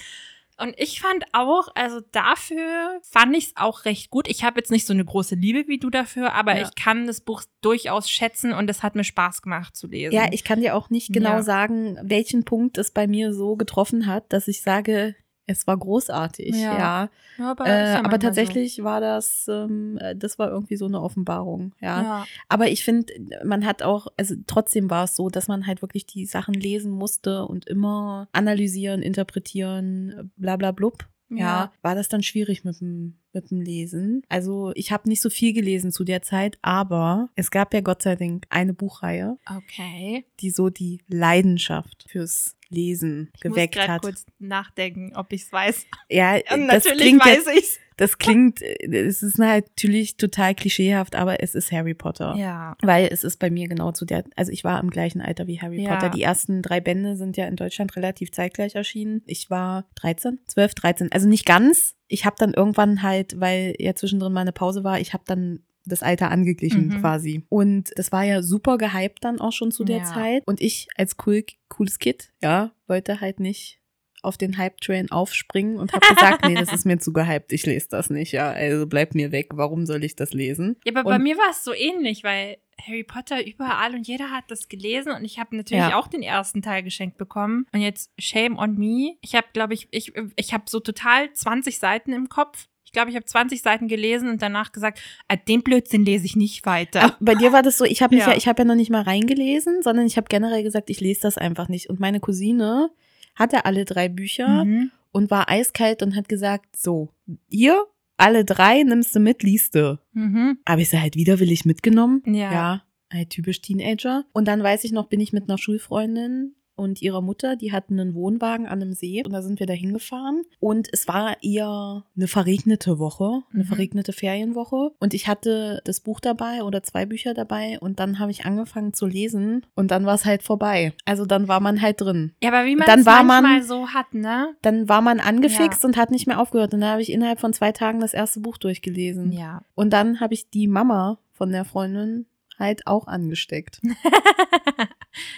Speaker 2: Und ich fand auch, also dafür fand ich es auch recht gut. Ich habe jetzt nicht so eine große Liebe wie du dafür, aber ja. ich kann das Buch durchaus schätzen und es hat mir Spaß gemacht zu lesen.
Speaker 1: Ja, ich kann dir auch nicht genau ja. sagen, welchen Punkt es bei mir so getroffen hat, dass ich sage, es war großartig, ja. ja. ja aber, äh, aber tatsächlich so. war das, ähm, äh, das war irgendwie so eine Offenbarung, ja. ja. Aber ich finde, man hat auch, also trotzdem war es so, dass man halt wirklich die Sachen lesen musste und immer analysieren, interpretieren, bla bla blub. Ja. ja, war das dann schwierig mit dem, mit dem Lesen. Also ich habe nicht so viel gelesen zu der Zeit, aber es gab ja Gott sei Dank eine Buchreihe,
Speaker 2: okay.
Speaker 1: die so die Leidenschaft fürs Lesen
Speaker 2: ich
Speaker 1: geweckt
Speaker 2: muss
Speaker 1: hat.
Speaker 2: kurz nachdenken, ob ich es weiß.
Speaker 1: Ja, Und natürlich weiß
Speaker 2: ich's.
Speaker 1: Das klingt, es ist natürlich total klischeehaft, aber es ist Harry Potter.
Speaker 2: Ja.
Speaker 1: Weil es ist bei mir genau zu der, also ich war im gleichen Alter wie Harry ja. Potter. Die ersten drei Bände sind ja in Deutschland relativ zeitgleich erschienen. Ich war 13, 12, 13. Also nicht ganz. Ich habe dann irgendwann halt, weil ja zwischendrin mal eine Pause war, ich habe dann das Alter angeglichen mhm. quasi. Und das war ja super gehypt dann auch schon zu der ja. Zeit. Und ich als cool, cooles Kid, ja, wollte halt nicht auf den Hype-Train aufspringen und habe gesagt, nee, das ist mir zu gehypt, ich lese das nicht, ja, also bleib mir weg, warum soll ich das lesen?
Speaker 2: Ja, aber und bei mir war es so ähnlich, weil Harry Potter überall und jeder hat das gelesen und ich habe natürlich ja. auch den ersten Teil geschenkt bekommen und jetzt Shame on Me. Ich habe, glaube ich, ich, ich habe so total 20 Seiten im Kopf ich glaube, ich habe 20 Seiten gelesen und danach gesagt, ah, den Blödsinn lese ich nicht weiter. Ach,
Speaker 1: bei dir war das so, ich habe ja. ja, ich habe ja noch nicht mal reingelesen, sondern ich habe generell gesagt, ich lese das einfach nicht. Und meine Cousine hatte alle drei Bücher mhm. und war eiskalt und hat gesagt, so, hier, alle drei nimmst du mit, liest du. Mhm. Aber ich sie halt widerwillig mitgenommen. Ja. Ja, halt typisch Teenager. Und dann weiß ich noch, bin ich mit einer Schulfreundin und ihrer Mutter, die hatten einen Wohnwagen an einem See und da sind wir da hingefahren. Und es war eher eine verregnete Woche, eine mhm. verregnete Ferienwoche. Und ich hatte das Buch dabei oder zwei Bücher dabei und dann habe ich angefangen zu lesen und dann war es halt vorbei. Also dann war man halt drin.
Speaker 2: Ja, aber wie man es manchmal man, so hat, ne?
Speaker 1: Dann war man angefixt ja. und hat nicht mehr aufgehört. Und dann habe ich innerhalb von zwei Tagen das erste Buch durchgelesen.
Speaker 2: Ja.
Speaker 1: Und dann habe ich die Mama von der Freundin halt auch angesteckt.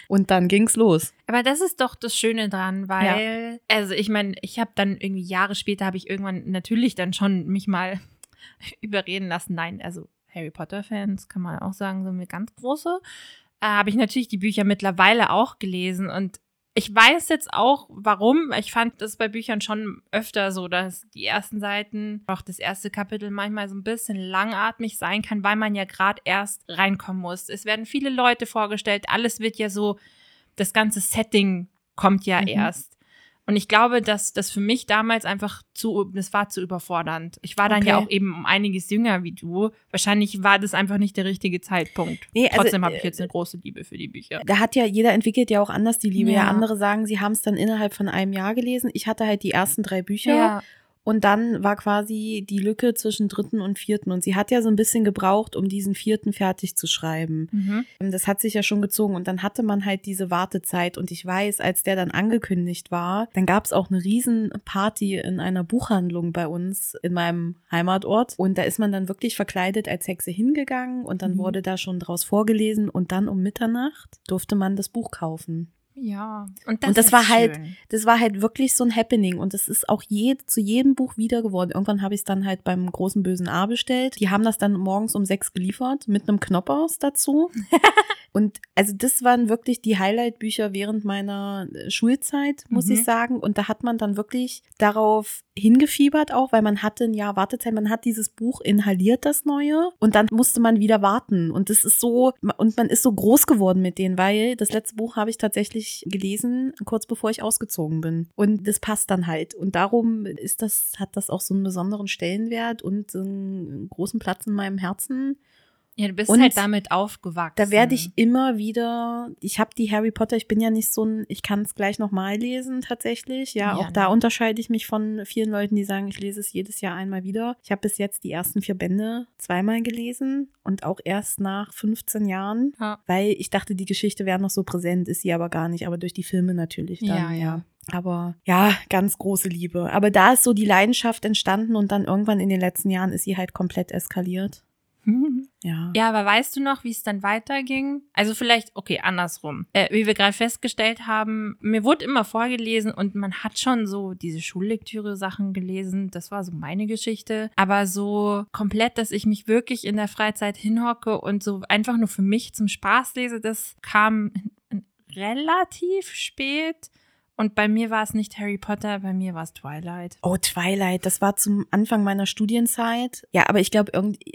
Speaker 1: und dann ging's los.
Speaker 2: Aber das ist doch das Schöne dran, weil, ja. also ich meine, ich habe dann irgendwie Jahre später habe ich irgendwann natürlich dann schon mich mal überreden lassen. Nein, also Harry Potter-Fans kann man auch sagen, sind wir ganz große. Äh, habe ich natürlich die Bücher mittlerweile auch gelesen und ich weiß jetzt auch, warum. Ich fand das bei Büchern schon öfter so, dass die ersten Seiten, auch das erste Kapitel manchmal so ein bisschen langatmig sein kann, weil man ja gerade erst reinkommen muss. Es werden viele Leute vorgestellt, alles wird ja so, das ganze Setting kommt ja mhm. erst. Und ich glaube, dass das für mich damals einfach zu, das war zu überfordernd. Ich war dann okay. ja auch eben um einiges jünger wie du. Wahrscheinlich war das einfach nicht der richtige Zeitpunkt. Nee, also, Trotzdem habe ich jetzt eine große Liebe für die Bücher.
Speaker 1: Da hat ja, jeder entwickelt ja auch anders die Liebe. Ja, ja andere sagen, sie haben es dann innerhalb von einem Jahr gelesen. Ich hatte halt die ersten drei Bücher. Ja. Und dann war quasi die Lücke zwischen dritten und vierten. Und sie hat ja so ein bisschen gebraucht, um diesen vierten fertig zu schreiben. Mhm. Das hat sich ja schon gezogen. Und dann hatte man halt diese Wartezeit. Und ich weiß, als der dann angekündigt war, dann gab es auch eine riesen Party in einer Buchhandlung bei uns in meinem Heimatort. Und da ist man dann wirklich verkleidet als Hexe hingegangen. Und dann mhm. wurde da schon draus vorgelesen. Und dann um Mitternacht durfte man das Buch kaufen.
Speaker 2: Ja,
Speaker 1: und das, und das war halt, schön. halt, das war halt wirklich so ein Happening und das ist auch je, zu jedem Buch wieder geworden. Irgendwann habe ich es dann halt beim großen bösen A bestellt. Die haben das dann morgens um sechs geliefert mit einem Knoppers dazu. und also das waren wirklich die Highlight-Bücher während meiner äh, Schulzeit, muss mhm. ich sagen. Und da hat man dann wirklich darauf hingefiebert auch, weil man hatte ein Jahr Wartezeit, man hat dieses Buch inhaliert, das neue, und dann musste man wieder warten. Und das ist so, und man ist so groß geworden mit denen, weil das letzte Buch habe ich tatsächlich gelesen, kurz bevor ich ausgezogen bin. Und das passt dann halt. Und darum ist das, hat das auch so einen besonderen Stellenwert und einen großen Platz in meinem Herzen.
Speaker 2: Ja, du bist und halt damit aufgewachsen.
Speaker 1: Da werde ich immer wieder, ich habe die Harry Potter, ich bin ja nicht so ein, ich kann es gleich nochmal lesen tatsächlich. Ja, ja auch ne. da unterscheide ich mich von vielen Leuten, die sagen, ich lese es jedes Jahr einmal wieder. Ich habe bis jetzt die ersten vier Bände zweimal gelesen und auch erst nach 15 Jahren, ja. weil ich dachte, die Geschichte wäre noch so präsent, ist sie aber gar nicht, aber durch die Filme natürlich dann, ja. ja. Aber ja, ganz große Liebe. Aber da ist so die Leidenschaft entstanden und dann irgendwann in den letzten Jahren ist sie halt komplett eskaliert.
Speaker 2: Ja. Ja, aber weißt du noch, wie es dann weiterging? Also vielleicht, okay, andersrum. Äh, wie wir gerade festgestellt haben, mir wurde immer vorgelesen und man hat schon so diese Schullektüre-Sachen gelesen. Das war so meine Geschichte. Aber so komplett, dass ich mich wirklich in der Freizeit hinhocke und so einfach nur für mich zum Spaß lese, das kam relativ spät. Und bei mir war es nicht Harry Potter, bei mir war es Twilight.
Speaker 1: Oh, Twilight, das war zum Anfang meiner Studienzeit. Ja, aber ich glaube,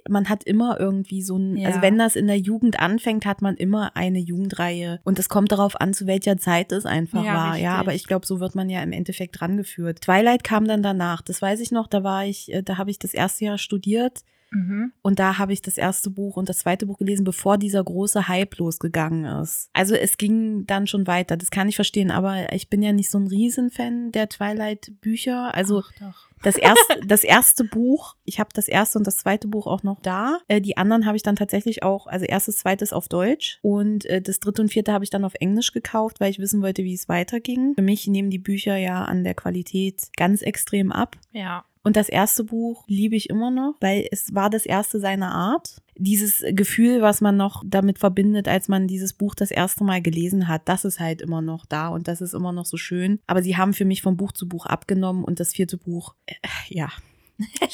Speaker 1: man hat immer irgendwie so ein, also ja. also wenn das in der Jugend anfängt, hat man immer eine Jugendreihe. Und es kommt darauf an, zu welcher Zeit es einfach ja, war. Richtig. Ja, aber ich glaube, so wird man ja im Endeffekt rangeführt. Twilight kam dann danach. Das weiß ich noch, da war ich, äh, da habe ich das erste Jahr studiert. Mhm. Und da habe ich das erste Buch und das zweite Buch gelesen, bevor dieser große Hype losgegangen ist. Also es ging dann schon weiter, das kann ich verstehen, aber ich bin ja nicht so ein Riesenfan der Twilight-Bücher. Also Das erste, das erste Buch, ich habe das erste und das zweite Buch auch noch da. Äh, die anderen habe ich dann tatsächlich auch, also erstes, zweites auf Deutsch und äh, das dritte und vierte habe ich dann auf Englisch gekauft, weil ich wissen wollte, wie es weiterging. Für mich nehmen die Bücher ja an der Qualität ganz extrem ab.
Speaker 2: Ja.
Speaker 1: Und das erste Buch liebe ich immer noch, weil es war das erste seiner Art. Dieses Gefühl, was man noch damit verbindet, als man dieses Buch das erste Mal gelesen hat, das ist halt immer noch da und das ist immer noch so schön. Aber sie haben für mich von Buch zu Buch abgenommen und das vierte Buch, äh, ja,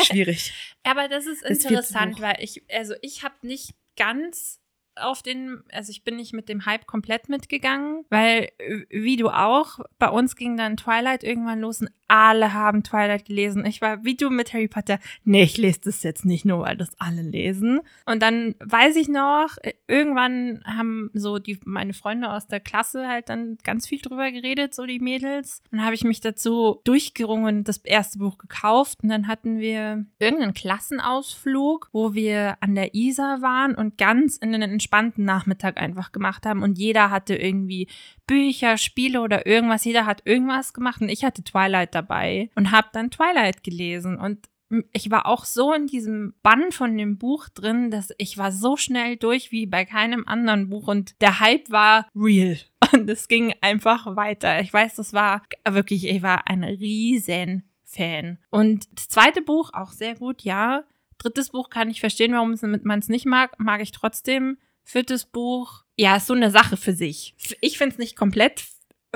Speaker 1: schwierig.
Speaker 2: Aber das ist interessant, weil ich, also ich habe nicht ganz auf den, also ich bin nicht mit dem Hype komplett mitgegangen, weil wie du auch, bei uns ging dann Twilight irgendwann los und alle haben Twilight gelesen. Ich war wie du mit Harry Potter, nee, ich lese das jetzt nicht nur, weil das alle lesen. Und dann weiß ich noch, irgendwann haben so die meine Freunde aus der Klasse halt dann ganz viel drüber geredet, so die Mädels. Dann habe ich mich dazu durchgerungen das erste Buch gekauft und dann hatten wir irgendeinen Klassenausflug, wo wir an der Isar waren und ganz in den entspannten Nachmittag einfach gemacht haben und jeder hatte irgendwie Bücher, Spiele oder irgendwas, jeder hat irgendwas gemacht und ich hatte Twilight dabei und habe dann Twilight gelesen und ich war auch so in diesem Bann von dem Buch drin, dass ich war so schnell durch wie bei keinem anderen Buch und der Hype war real und es ging einfach weiter. Ich weiß, das war wirklich, ich war ein riesen Fan. Und das zweite Buch auch sehr gut, ja. Drittes Buch kann ich verstehen, warum man es nicht mag, mag ich trotzdem. Viertes Buch, ja, ist so eine Sache für sich. Ich finde es nicht komplett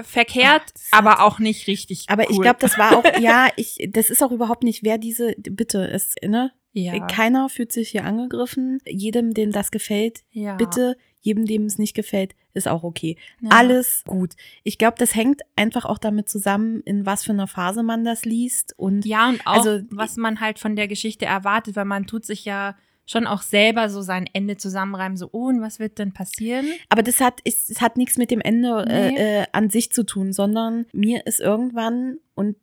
Speaker 2: verkehrt, Ach, aber auch nicht richtig.
Speaker 1: Aber
Speaker 2: cool.
Speaker 1: ich glaube, das war auch, ja, ich, das ist auch überhaupt nicht, wer diese, bitte, ist, ne? Ja. Keiner fühlt sich hier angegriffen. Jedem, dem das gefällt, ja. bitte. Jedem, dem es nicht gefällt, ist auch okay. Ja. Alles gut. Ich glaube, das hängt einfach auch damit zusammen, in was für einer Phase man das liest und
Speaker 2: ja und auch also, was man halt von der Geschichte erwartet, weil man tut sich ja schon auch selber so sein Ende zusammenreimen, so, oh, und was wird denn passieren?
Speaker 1: Aber das hat, ist, es hat nichts mit dem Ende nee. äh, äh, an sich zu tun, sondern mir ist irgendwann und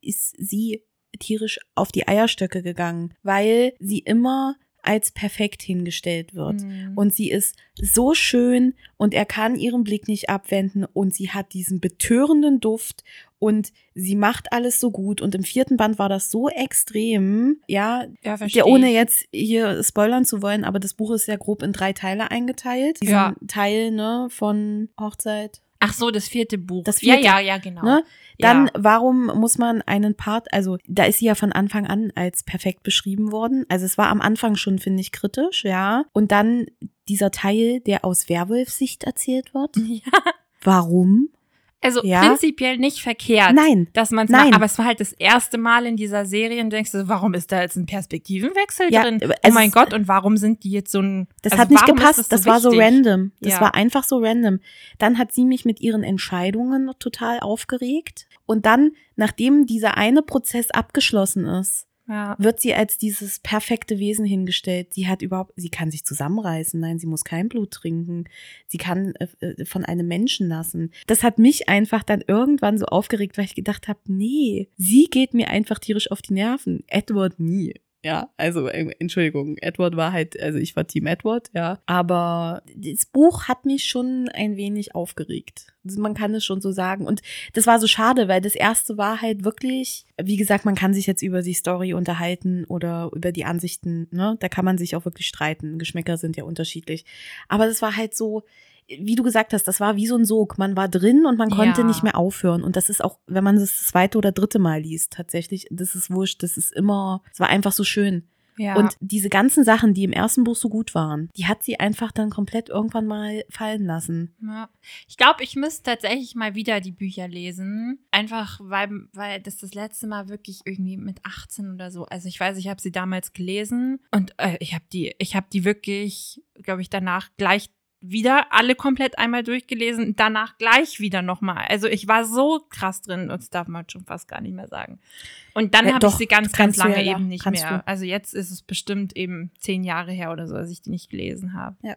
Speaker 1: ist sie tierisch auf die Eierstöcke gegangen, weil sie immer als perfekt hingestellt wird. Mhm. Und sie ist so schön und er kann ihren Blick nicht abwenden und sie hat diesen betörenden Duft und sie macht alles so gut. Und im vierten Band war das so extrem, ja, ja der, ohne jetzt hier spoilern zu wollen, aber das Buch ist sehr grob in drei Teile eingeteilt. Diesen ja. Teil, ne, von Hochzeit.
Speaker 2: Ach so, das vierte Buch.
Speaker 1: Das vierte,
Speaker 2: ja, ja, ja, genau.
Speaker 1: Ne? Dann, ja. warum muss man einen Part, also da ist sie ja von Anfang an als perfekt beschrieben worden. Also es war am Anfang schon, finde ich, kritisch, ja. Und dann dieser Teil, der aus Werwolf-Sicht erzählt wird. Ja. Warum?
Speaker 2: Also ja. prinzipiell nicht verkehrt,
Speaker 1: Nein.
Speaker 2: dass man macht, aber es war halt das erste Mal in dieser Serie und denkst du, warum ist da jetzt ein Perspektivenwechsel ja, drin? Oh mein Gott, und warum sind die jetzt so ein
Speaker 1: Das
Speaker 2: also
Speaker 1: hat nicht gepasst, das, so das war so random. Das ja. war einfach so random. Dann hat sie mich mit ihren Entscheidungen total aufgeregt und dann nachdem dieser eine Prozess abgeschlossen ist, ja. wird sie als dieses perfekte Wesen hingestellt. Sie hat überhaupt, sie kann sich zusammenreißen. Nein, sie muss kein Blut trinken. Sie kann äh, äh, von einem Menschen lassen. Das hat mich einfach dann irgendwann so aufgeregt, weil ich gedacht habe, nee, sie geht mir einfach tierisch auf die Nerven. Edward nie. Ja, also äh, Entschuldigung, Edward war halt, also ich war Team Edward, ja. Aber das Buch hat mich schon ein wenig aufgeregt. Also man kann es schon so sagen. Und das war so schade, weil das erste war halt wirklich, wie gesagt, man kann sich jetzt über die Story unterhalten oder über die Ansichten, ne? Da kann man sich auch wirklich streiten. Geschmäcker sind ja unterschiedlich. Aber das war halt so, wie du gesagt hast, das war wie so ein Sog. Man war drin und man konnte ja. nicht mehr aufhören. Und das ist auch, wenn man es das zweite oder dritte Mal liest, tatsächlich, das ist wurscht. Das ist immer, es war einfach so schön. Ja. Und diese ganzen Sachen, die im ersten Buch so gut waren, die hat sie einfach dann komplett irgendwann mal fallen lassen.
Speaker 2: Ja. Ich glaube, ich müsste tatsächlich mal wieder die Bücher lesen. Einfach, weil, weil das das letzte Mal wirklich irgendwie mit 18 oder so. Also ich weiß, ich habe sie damals gelesen und äh, ich habe die, ich habe die wirklich, glaube ich, danach gleich wieder alle komplett einmal durchgelesen, danach gleich wieder nochmal. Also ich war so krass drin, das darf man schon fast gar nicht mehr sagen. Und dann ja, habe ich sie ganz, ganz lange ja, eben nicht mehr. Du. Also jetzt ist es bestimmt eben zehn Jahre her oder so, als ich die nicht gelesen habe.
Speaker 1: Ja.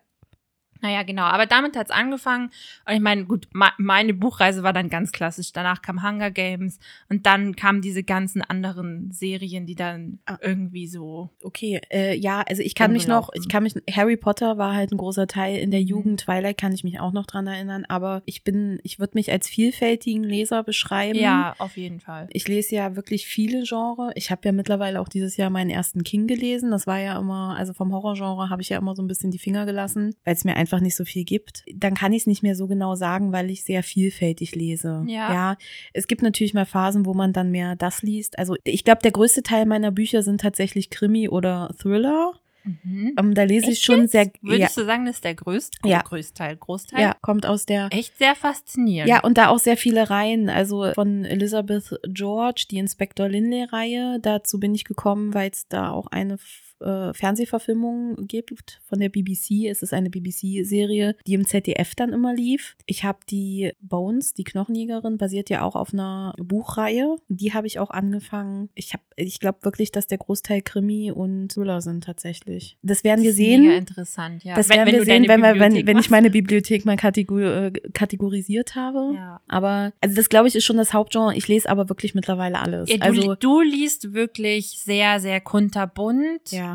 Speaker 2: Naja, genau. Aber damit hat's angefangen. Und ich meine, gut, meine Buchreise war dann ganz klassisch. Danach kam Hunger Games und dann kamen diese ganzen anderen Serien, die dann ah. irgendwie so.
Speaker 1: Okay, äh, ja, also ich kann mich noch, ich kann mich, Harry Potter war halt ein großer Teil in der mhm. Jugend. Twilight kann ich mich auch noch dran erinnern. Aber ich bin, ich würde mich als vielfältigen Leser beschreiben.
Speaker 2: Ja, auf jeden Fall.
Speaker 1: Ich lese ja wirklich viele Genre. Ich habe ja mittlerweile auch dieses Jahr meinen ersten King gelesen. Das war ja immer, also vom Horrorgenre habe ich ja immer so ein bisschen die Finger gelassen, weil es mir einfach einfach nicht so viel gibt, dann kann ich es nicht mehr so genau sagen, weil ich sehr vielfältig lese. Ja. ja. Es gibt natürlich mal Phasen, wo man dann mehr das liest. Also ich glaube, der größte Teil meiner Bücher sind tatsächlich Krimi oder Thriller. Mhm. Um, ähm, da lese Echt ich schon jetzt? sehr.
Speaker 2: Würdest ja. du sagen, das ist der größte,
Speaker 1: ja.
Speaker 2: Größteil, Großteil?
Speaker 1: Ja, kommt aus der.
Speaker 2: Echt sehr faszinierend.
Speaker 1: Ja, und da auch sehr viele Reihen. Also von Elizabeth George, die Inspector Linley-Reihe. Dazu bin ich gekommen, weil es da auch eine äh, Fernsehverfilmung gibt von der BBC. Es ist eine BBC-Serie, die im ZDF dann immer lief. Ich habe die Bones, die Knochenjägerin, basiert ja auch auf einer Buchreihe. Die habe ich auch angefangen. Ich habe, ich glaube wirklich, dass der Großteil Krimi und Thriller sind tatsächlich. Das werden wir sehen. Mega
Speaker 2: interessant, ja.
Speaker 1: Das wenn, werden wir sehen, wenn, wir, wenn, wenn ich meine Bibliothek mal kategor äh, kategorisiert habe. Ja. Aber also das glaube ich ist schon das Hauptgenre. Ich lese aber wirklich mittlerweile alles. Ja,
Speaker 2: du,
Speaker 1: also
Speaker 2: du liest wirklich sehr, sehr kunterbunt.
Speaker 1: Ja.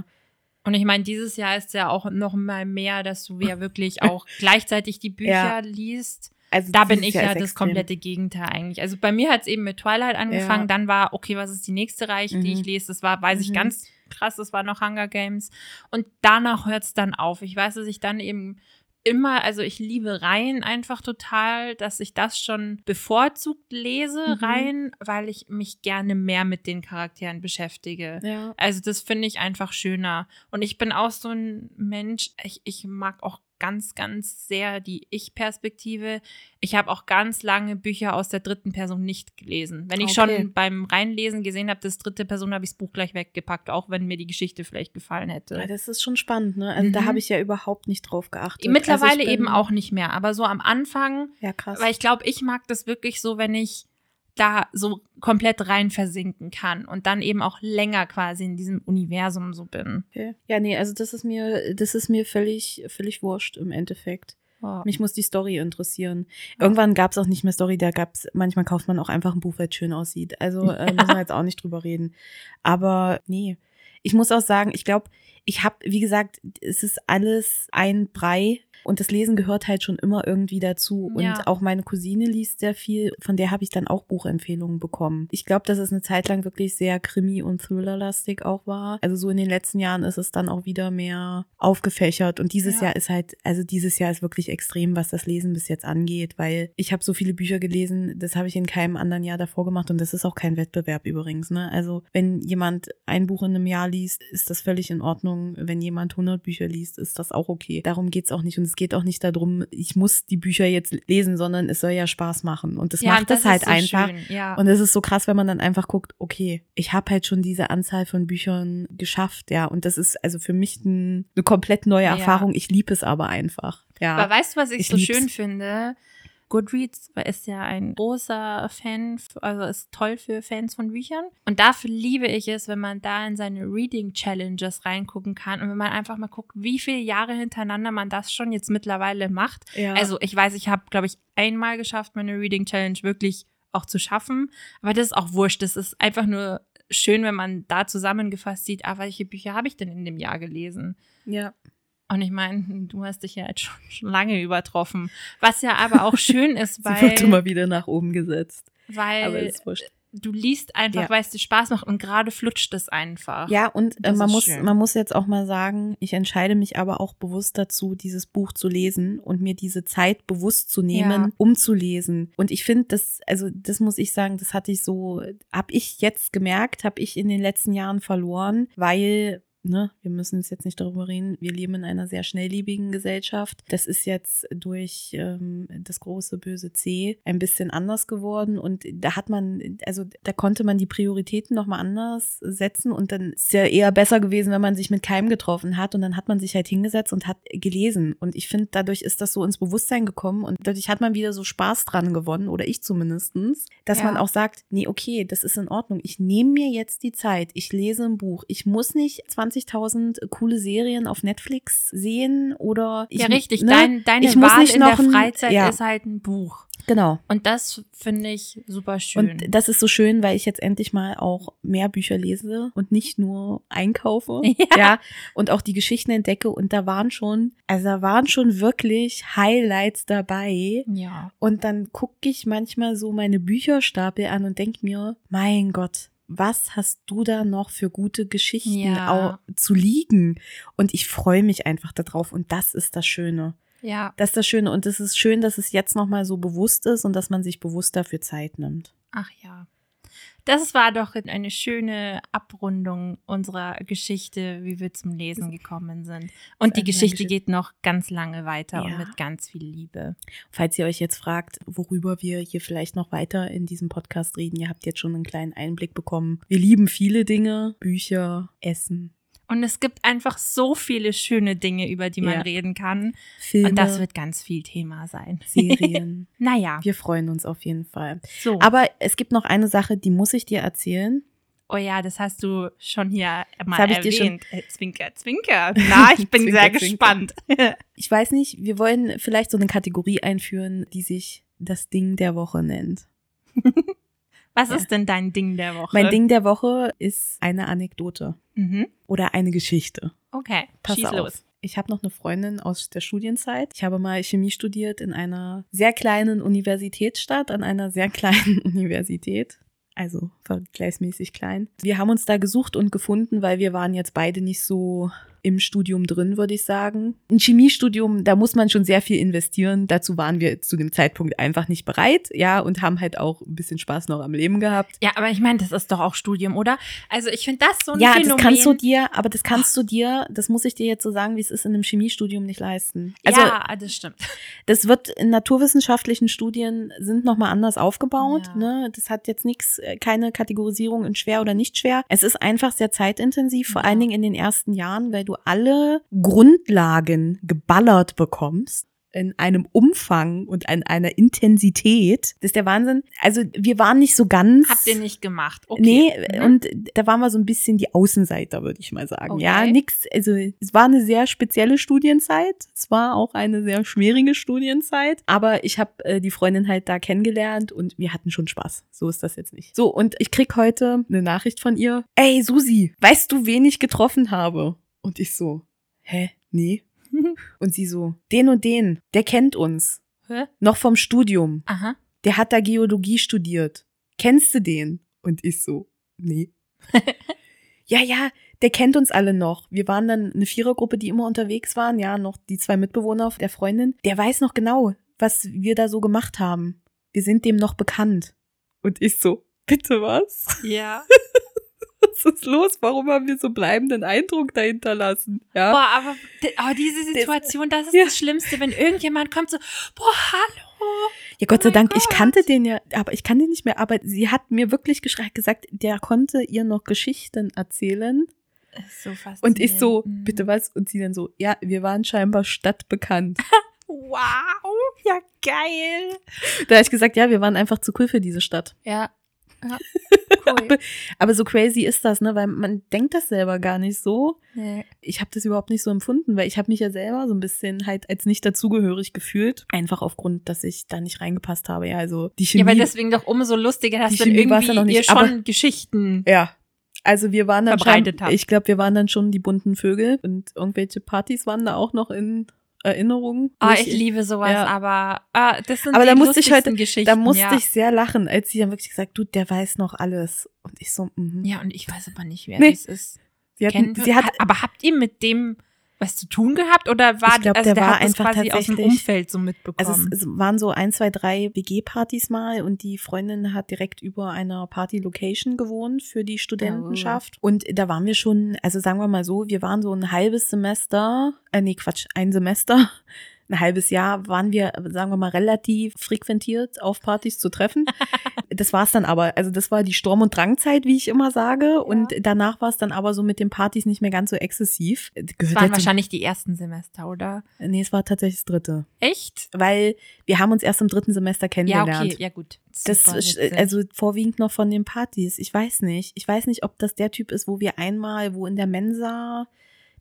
Speaker 2: Und ich meine, dieses Jahr ist ja auch noch mal mehr, dass du ja wirklich auch gleichzeitig die Bücher ja. liest. Also da bin ich ja das komplette Gegenteil eigentlich. Also bei mir hat es eben mit Twilight angefangen, ja. dann war, okay, was ist die nächste Reihe, mhm. die ich lese? Das war, weiß mhm. ich ganz krass, das war noch Hunger Games. Und danach hört es dann auf. Ich weiß, dass ich dann eben immer, also ich liebe Reihen einfach total, dass ich das schon bevorzugt lese, mhm. Reihen, weil ich mich gerne mehr mit den Charakteren beschäftige. Ja. Also das finde ich einfach schöner. Und ich bin auch so ein Mensch, ich, ich mag auch ganz, ganz sehr die Ich-Perspektive. Ich habe auch ganz lange Bücher aus der dritten Person nicht gelesen. Wenn ich okay. schon beim Reinlesen gesehen habe, das dritte Person, habe ich das Buch gleich weggepackt, auch wenn mir die Geschichte vielleicht gefallen hätte.
Speaker 1: Ja, das ist schon spannend, ne? Also mhm. da habe ich ja überhaupt nicht drauf geachtet.
Speaker 2: Mittlerweile also eben auch nicht mehr, aber so am Anfang.
Speaker 1: Ja, krass.
Speaker 2: Weil ich glaube, ich mag das wirklich so, wenn ich da so komplett rein versinken kann und dann eben auch länger quasi in diesem Universum so bin.
Speaker 1: Okay. Ja, nee, also das ist mir, das ist mir völlig, völlig wurscht im Endeffekt. Oh. Mich muss die Story interessieren. Irgendwann gab es auch nicht mehr Story, da gab es, manchmal kauft man auch einfach ein Buch, weil es schön aussieht. Also äh, müssen wir jetzt auch nicht drüber reden. Aber nee, ich muss auch sagen, ich glaube, ich habe, wie gesagt, es ist alles ein Brei und das Lesen gehört halt schon immer irgendwie dazu. Und ja. auch meine Cousine liest sehr viel, von der habe ich dann auch Buchempfehlungen bekommen. Ich glaube, dass es eine Zeit lang wirklich sehr Krimi- und Thriller-lastig auch war. Also so in den letzten Jahren ist es dann auch wieder mehr aufgefächert. Und dieses ja. Jahr ist halt, also dieses Jahr ist wirklich extrem, was das Lesen bis jetzt angeht, weil ich habe so viele Bücher gelesen, das habe ich in keinem anderen Jahr davor gemacht und das ist auch kein Wettbewerb übrigens. Ne? Also wenn jemand ein Buch in einem Jahr liest, ist das völlig in Ordnung. Wenn jemand 100 Bücher liest, ist das auch okay. Darum geht's auch nicht. Und es geht auch nicht darum, ich muss die Bücher jetzt lesen, sondern es soll ja Spaß machen. Und das ja, macht das, halt so einfach.
Speaker 2: ja.
Speaker 1: Und es ist so krass, wenn man dann einfach guckt, okay, ich habe halt schon diese Anzahl von Büchern geschafft, ja. Und das ist also für mich ein, eine komplett neue Erfahrung. Ich liebe es aber einfach. Ja.
Speaker 2: Aber weißt du, was ich, ich so lieb's. schön finde? Goodreads ist ja ein großer Fan, also ist toll für Fans von Büchern. Und dafür liebe ich es, wenn man da in seine Reading Challenges reingucken kann und wenn man einfach mal guckt, wie viele Jahre hintereinander man das schon jetzt mittlerweile macht. Ja. Also ich weiß, ich habe, glaube ich, einmal geschafft, meine Reading Challenge wirklich auch zu schaffen. Aber das ist auch wurscht. Das ist einfach nur schön, wenn man da zusammengefasst sieht, ah, welche Bücher habe ich denn in dem Jahr gelesen?
Speaker 1: Ja.
Speaker 2: Und ich meine, du hast dich ja jetzt schon, schon lange übertroffen. Was ja aber auch schön ist, weil.
Speaker 1: Sie wird immer wieder nach oben gesetzt.
Speaker 2: Weil du liest einfach, ja. weil es dir Spaß macht und gerade flutscht es einfach.
Speaker 1: Ja, und äh, man muss, man muss jetzt auch mal sagen, ich entscheide mich aber auch bewusst dazu, dieses Buch zu lesen und mir diese Zeit bewusst zu nehmen, ja. um zu lesen. Und ich finde, das, also das muss ich sagen, das hatte ich so, habe ich jetzt gemerkt, habe ich in den letzten Jahren verloren, weil ne, wir müssen jetzt nicht darüber reden, wir leben in einer sehr schnelllebigen Gesellschaft. Das ist jetzt durch ähm, das große böse C ein bisschen anders geworden. Und da hat man, also da konnte man die Prioritäten nochmal anders setzen. Und dann ist ja eher besser gewesen, wenn man sich mit Keim getroffen hat. Und dann hat man sich halt hingesetzt und hat gelesen. Und ich finde, dadurch ist das so ins Bewusstsein gekommen. Und dadurch hat man wieder so Spaß dran gewonnen oder ich zumindestens, dass ja. man auch sagt, nee, okay, das ist in Ordnung, ich nehme mir jetzt die Zeit, ich lese ein Buch, ich muss nicht 20 20.000 coole Serien auf Netflix sehen oder ich,
Speaker 2: Ja, richtig. Ne, Dein, deine ich Wahl in der Freizeit ja. ist halt ein Buch.
Speaker 1: Genau.
Speaker 2: Und das finde ich super schön.
Speaker 1: Und das ist so schön, weil ich jetzt endlich mal auch mehr Bücher lese und nicht nur einkaufe. Ja. ja. Und auch die Geschichten entdecke. Und da waren schon, also da waren schon wirklich Highlights dabei.
Speaker 2: Ja.
Speaker 1: Und dann gucke ich manchmal so meine Bücherstapel an und denke mir, mein Gott, was hast du da noch für gute Geschichten ja. zu liegen? Und ich freue mich einfach darauf. Und das ist das Schöne.
Speaker 2: Ja.
Speaker 1: Das ist das Schöne. Und es ist schön, dass es jetzt nochmal so bewusst ist und dass man sich bewusst dafür Zeit nimmt.
Speaker 2: Ach ja. Das war doch eine schöne Abrundung unserer Geschichte, wie wir zum Lesen gekommen sind. Und die Geschichte, Geschichte, geht noch ganz lange weiter ja. und mit ganz viel Liebe.
Speaker 1: Falls ihr euch jetzt fragt, worüber wir hier vielleicht noch weiter in diesem Podcast reden, ihr habt jetzt schon einen kleinen Einblick bekommen. Wir lieben viele Dinge, Bücher, Essen,
Speaker 2: und es gibt einfach so viele schöne Dinge, über die man ja. reden kann. Filme, und das wird ganz viel Thema sein.
Speaker 1: Serien.
Speaker 2: naja.
Speaker 1: Wir freuen uns auf jeden Fall.
Speaker 2: So.
Speaker 1: Aber es gibt noch eine Sache, die muss ich dir erzählen.
Speaker 2: Oh ja, das hast du schon hier mal erwähnt. Äh, zwinker, zwinker. Na, ich bin zwinker, sehr gespannt.
Speaker 1: ich weiß nicht, wir wollen vielleicht so eine Kategorie einführen, die sich das Ding der Woche nennt.
Speaker 2: Was ist denn dein Ding der Woche?
Speaker 1: Mein Ding der Woche ist eine Anekdote
Speaker 2: mhm.
Speaker 1: oder eine Geschichte.
Speaker 2: Okay,
Speaker 1: Pass schieß auf. los. Ich habe noch eine Freundin aus der Studienzeit. Ich habe mal Chemie studiert in einer sehr kleinen Universitätsstadt, an einer sehr kleinen Universität. Also vergleichsmäßig klein. Wir haben uns da gesucht und gefunden, weil wir waren jetzt beide nicht so im Studium drin, würde ich sagen. Ein Chemiestudium, da muss man schon sehr viel investieren. Dazu waren wir zu dem Zeitpunkt einfach nicht bereit, ja, und haben halt auch ein bisschen Spaß noch am Leben gehabt.
Speaker 2: Ja, aber ich meine, das ist doch auch Studium, oder? Also ich finde das so ein
Speaker 1: ja,
Speaker 2: Phänomen.
Speaker 1: Ja, das kannst du dir, aber das kannst du dir, das muss ich dir jetzt so sagen, wie es ist in einem Chemiestudium nicht leisten.
Speaker 2: Also, ja, das stimmt.
Speaker 1: Das wird in naturwissenschaftlichen Studien sind nochmal anders aufgebaut. Ja. Ne? Das hat jetzt nichts, äh, keine Kategorisierung in schwer oder nicht schwer. Es ist einfach sehr zeitintensiv, vor allen Dingen in den ersten Jahren, weil du alle Grundlagen geballert bekommst in einem Umfang und in einer Intensität. Das ist der Wahnsinn. Also wir waren nicht so ganz.
Speaker 2: Habt ihr nicht gemacht? Okay.
Speaker 1: Nee, mhm. und da waren wir so ein bisschen die Außenseiter, würde ich mal sagen. Okay. Ja, nix. Also es war eine sehr spezielle Studienzeit. Es war auch eine sehr schwierige Studienzeit. Aber ich habe äh, die Freundin halt da kennengelernt und wir hatten schon Spaß. So ist das jetzt nicht. So, und ich krieg heute eine Nachricht von ihr. Ey, Susi, weißt du, wen ich getroffen habe? Und ich so, hä? Nee. Und sie so, den und den, der kennt uns.
Speaker 2: Hä?
Speaker 1: Noch vom Studium.
Speaker 2: Aha.
Speaker 1: Der hat da Geologie studiert. Kennst du den? Und ich so, nee. ja, ja, der kennt uns alle noch. Wir waren dann eine Vierergruppe, die immer unterwegs waren. Ja, noch die zwei Mitbewohner der Freundin. Der weiß noch genau, was wir da so gemacht haben. Wir sind dem noch bekannt. Und ich so, bitte was?
Speaker 2: Ja.
Speaker 1: was ist los? Warum haben wir so bleibenden Eindruck dahinter lassen? Ja.
Speaker 2: Boah, aber oh, diese Situation, das ist ja. das Schlimmste, wenn irgendjemand kommt so, boah, hallo.
Speaker 1: Ja, Gott oh sei Dank, Gott. ich kannte den ja, aber ich kann den nicht mehr, aber sie hat mir wirklich gesagt, der konnte ihr noch Geschichten erzählen.
Speaker 2: So
Speaker 1: und ich so, mhm. bitte was? Und sie dann so, ja, wir waren scheinbar stadtbekannt.
Speaker 2: wow, ja geil.
Speaker 1: Da habe ich gesagt, ja, wir waren einfach zu cool für diese Stadt.
Speaker 2: Ja. Ja,
Speaker 1: cool. aber, aber, so crazy ist das, ne? Weil man denkt das selber gar nicht so.
Speaker 2: Nee.
Speaker 1: Ich habe das überhaupt nicht so empfunden, weil ich habe mich ja selber so ein bisschen halt als nicht dazugehörig gefühlt. Einfach aufgrund, dass ich da nicht reingepasst habe. Ja, also die Chemie. Ja,
Speaker 2: aber deswegen doch umso lustiger, dass dann irgendwie ja noch nicht, ihr schon aber, Geschichten.
Speaker 1: Ja. Also wir waren dann schon, ich glaube, wir waren dann schon die bunten Vögel und irgendwelche Partys waren da auch noch in Erinnerungen.
Speaker 2: Ah, ich, ich, liebe sowas, ja. aber ah, das sind
Speaker 1: aber
Speaker 2: die
Speaker 1: da musste ich heute,
Speaker 2: Geschichten.
Speaker 1: Da musste ja. ich sehr lachen, als sie dann wirklich gesagt, du, der weiß noch alles. Und ich so, mhm.
Speaker 2: Ja, und ich weiß aber nicht, wer nee. das ist.
Speaker 1: Sie, hatten, sie hat,
Speaker 2: aber habt ihr mit dem was zu tun gehabt oder war
Speaker 1: ich glaub, also der, der war einfach quasi
Speaker 2: aus dem Umfeld so mitbekommen?
Speaker 1: Also es, es waren so ein, zwei, drei WG-Partys mal und die Freundin hat direkt über einer Party-Location gewohnt für die Studentenschaft. Oh. Und da waren wir schon, also sagen wir mal so, wir waren so ein halbes Semester, äh nee, Quatsch, ein Semester ein halbes Jahr waren wir, sagen wir mal, relativ frequentiert auf Partys zu treffen. das war es dann aber. Also das war die Sturm- und Drangzeit, wie ich immer sage. Ja. Und danach war es dann aber so mit den Partys nicht mehr ganz so exzessiv.
Speaker 2: Gehört das waren wahrscheinlich die ersten Semester, oder?
Speaker 1: Nee, es war tatsächlich das dritte.
Speaker 2: Echt?
Speaker 1: Weil wir haben uns erst im dritten Semester kennengelernt.
Speaker 2: Ja, okay, ja gut.
Speaker 1: Das ist also vorwiegend noch von den Partys. Ich weiß nicht. Ich weiß nicht, ob das der Typ ist, wo wir einmal, wo in der Mensa,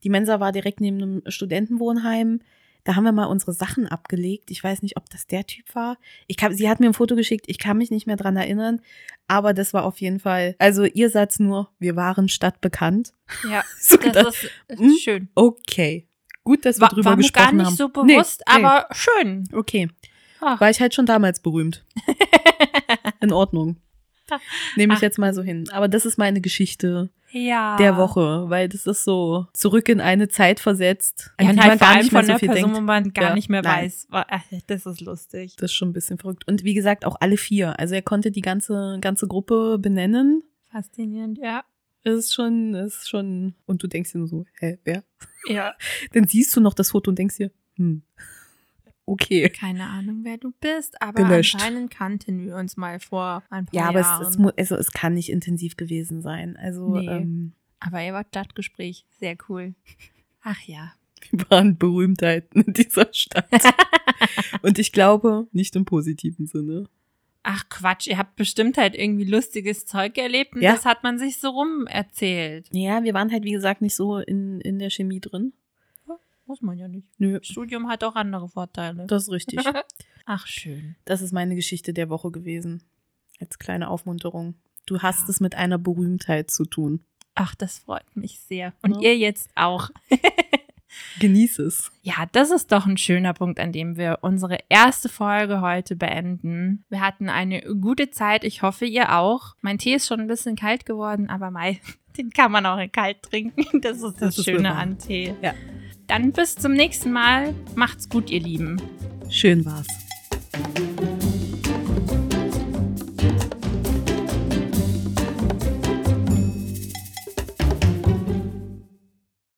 Speaker 1: die Mensa war direkt neben einem Studentenwohnheim, da haben wir mal unsere Sachen abgelegt. Ich weiß nicht, ob das der Typ war. Ich kann, sie hat mir ein Foto geschickt. Ich kann mich nicht mehr dran erinnern. Aber das war auf jeden Fall. Also ihr Satz nur, wir waren stadtbekannt.
Speaker 2: Ja, so das gedacht, ist hm, schön.
Speaker 1: Okay. Gut, dass wir war, drüber war gesprochen haben. War
Speaker 2: gar nicht so bewusst, nee, aber nee. schön.
Speaker 1: Okay. Ach. War ich halt schon damals berühmt. In Ordnung. Nehme ich Ach. jetzt mal so hin. Aber das ist meine Geschichte
Speaker 2: ja.
Speaker 1: der Woche, weil das ist so zurück in eine Zeit versetzt,
Speaker 2: an ja, die halt man gar nicht mehr so viel Person, denkt. wo man gar ja, nicht mehr nein. weiß. Das ist lustig.
Speaker 1: Das ist schon ein bisschen verrückt. Und wie gesagt, auch alle vier. Also er konnte die ganze, ganze Gruppe benennen.
Speaker 2: Faszinierend, ja.
Speaker 1: Ist schon, ist schon. Und du denkst dir nur so, hä, wer?
Speaker 2: Ja.
Speaker 1: Dann siehst du noch das Foto und denkst dir, hm, okay.
Speaker 2: Keine Ahnung, wer du bist, aber Gelöscht. anscheinend kannten wir uns mal vor ein paar
Speaker 1: ja,
Speaker 2: Jahren. Ja, aber
Speaker 1: es, es, also, es kann nicht intensiv gewesen sein. Also, nee. ähm,
Speaker 2: aber ihr wart Stadtgespräch. Sehr cool. Ach ja.
Speaker 1: Wir waren Berühmtheiten in dieser Stadt. Und ich glaube, nicht im positiven Sinne.
Speaker 2: Ach Quatsch, ihr habt bestimmt halt irgendwie lustiges Zeug erlebt und ja. das hat man sich so rum erzählt.
Speaker 1: Ja, wir waren halt, wie gesagt, nicht so in, in der Chemie drin.
Speaker 2: Muss man ja nicht.
Speaker 1: Nö.
Speaker 2: Studium hat auch andere Vorteile.
Speaker 1: Das ist richtig.
Speaker 2: Ach, schön.
Speaker 1: Das ist meine Geschichte der Woche gewesen. Als kleine Aufmunterung. Du hast ja. es mit einer Berühmtheit zu tun.
Speaker 2: Ach, das freut mich sehr. Und ja. ihr jetzt auch.
Speaker 1: Genieß es.
Speaker 2: Ja, das ist doch ein schöner Punkt, an dem wir unsere erste Folge heute beenden. Wir hatten eine gute Zeit. Ich hoffe, ihr auch. Mein Tee ist schon ein bisschen kalt geworden, aber Mai, den kann man auch kalt trinken. Das ist das, das Schöne an Tee.
Speaker 1: Ja.
Speaker 2: Dann bis zum nächsten Mal. Macht's gut, ihr Lieben.
Speaker 1: Schön war's.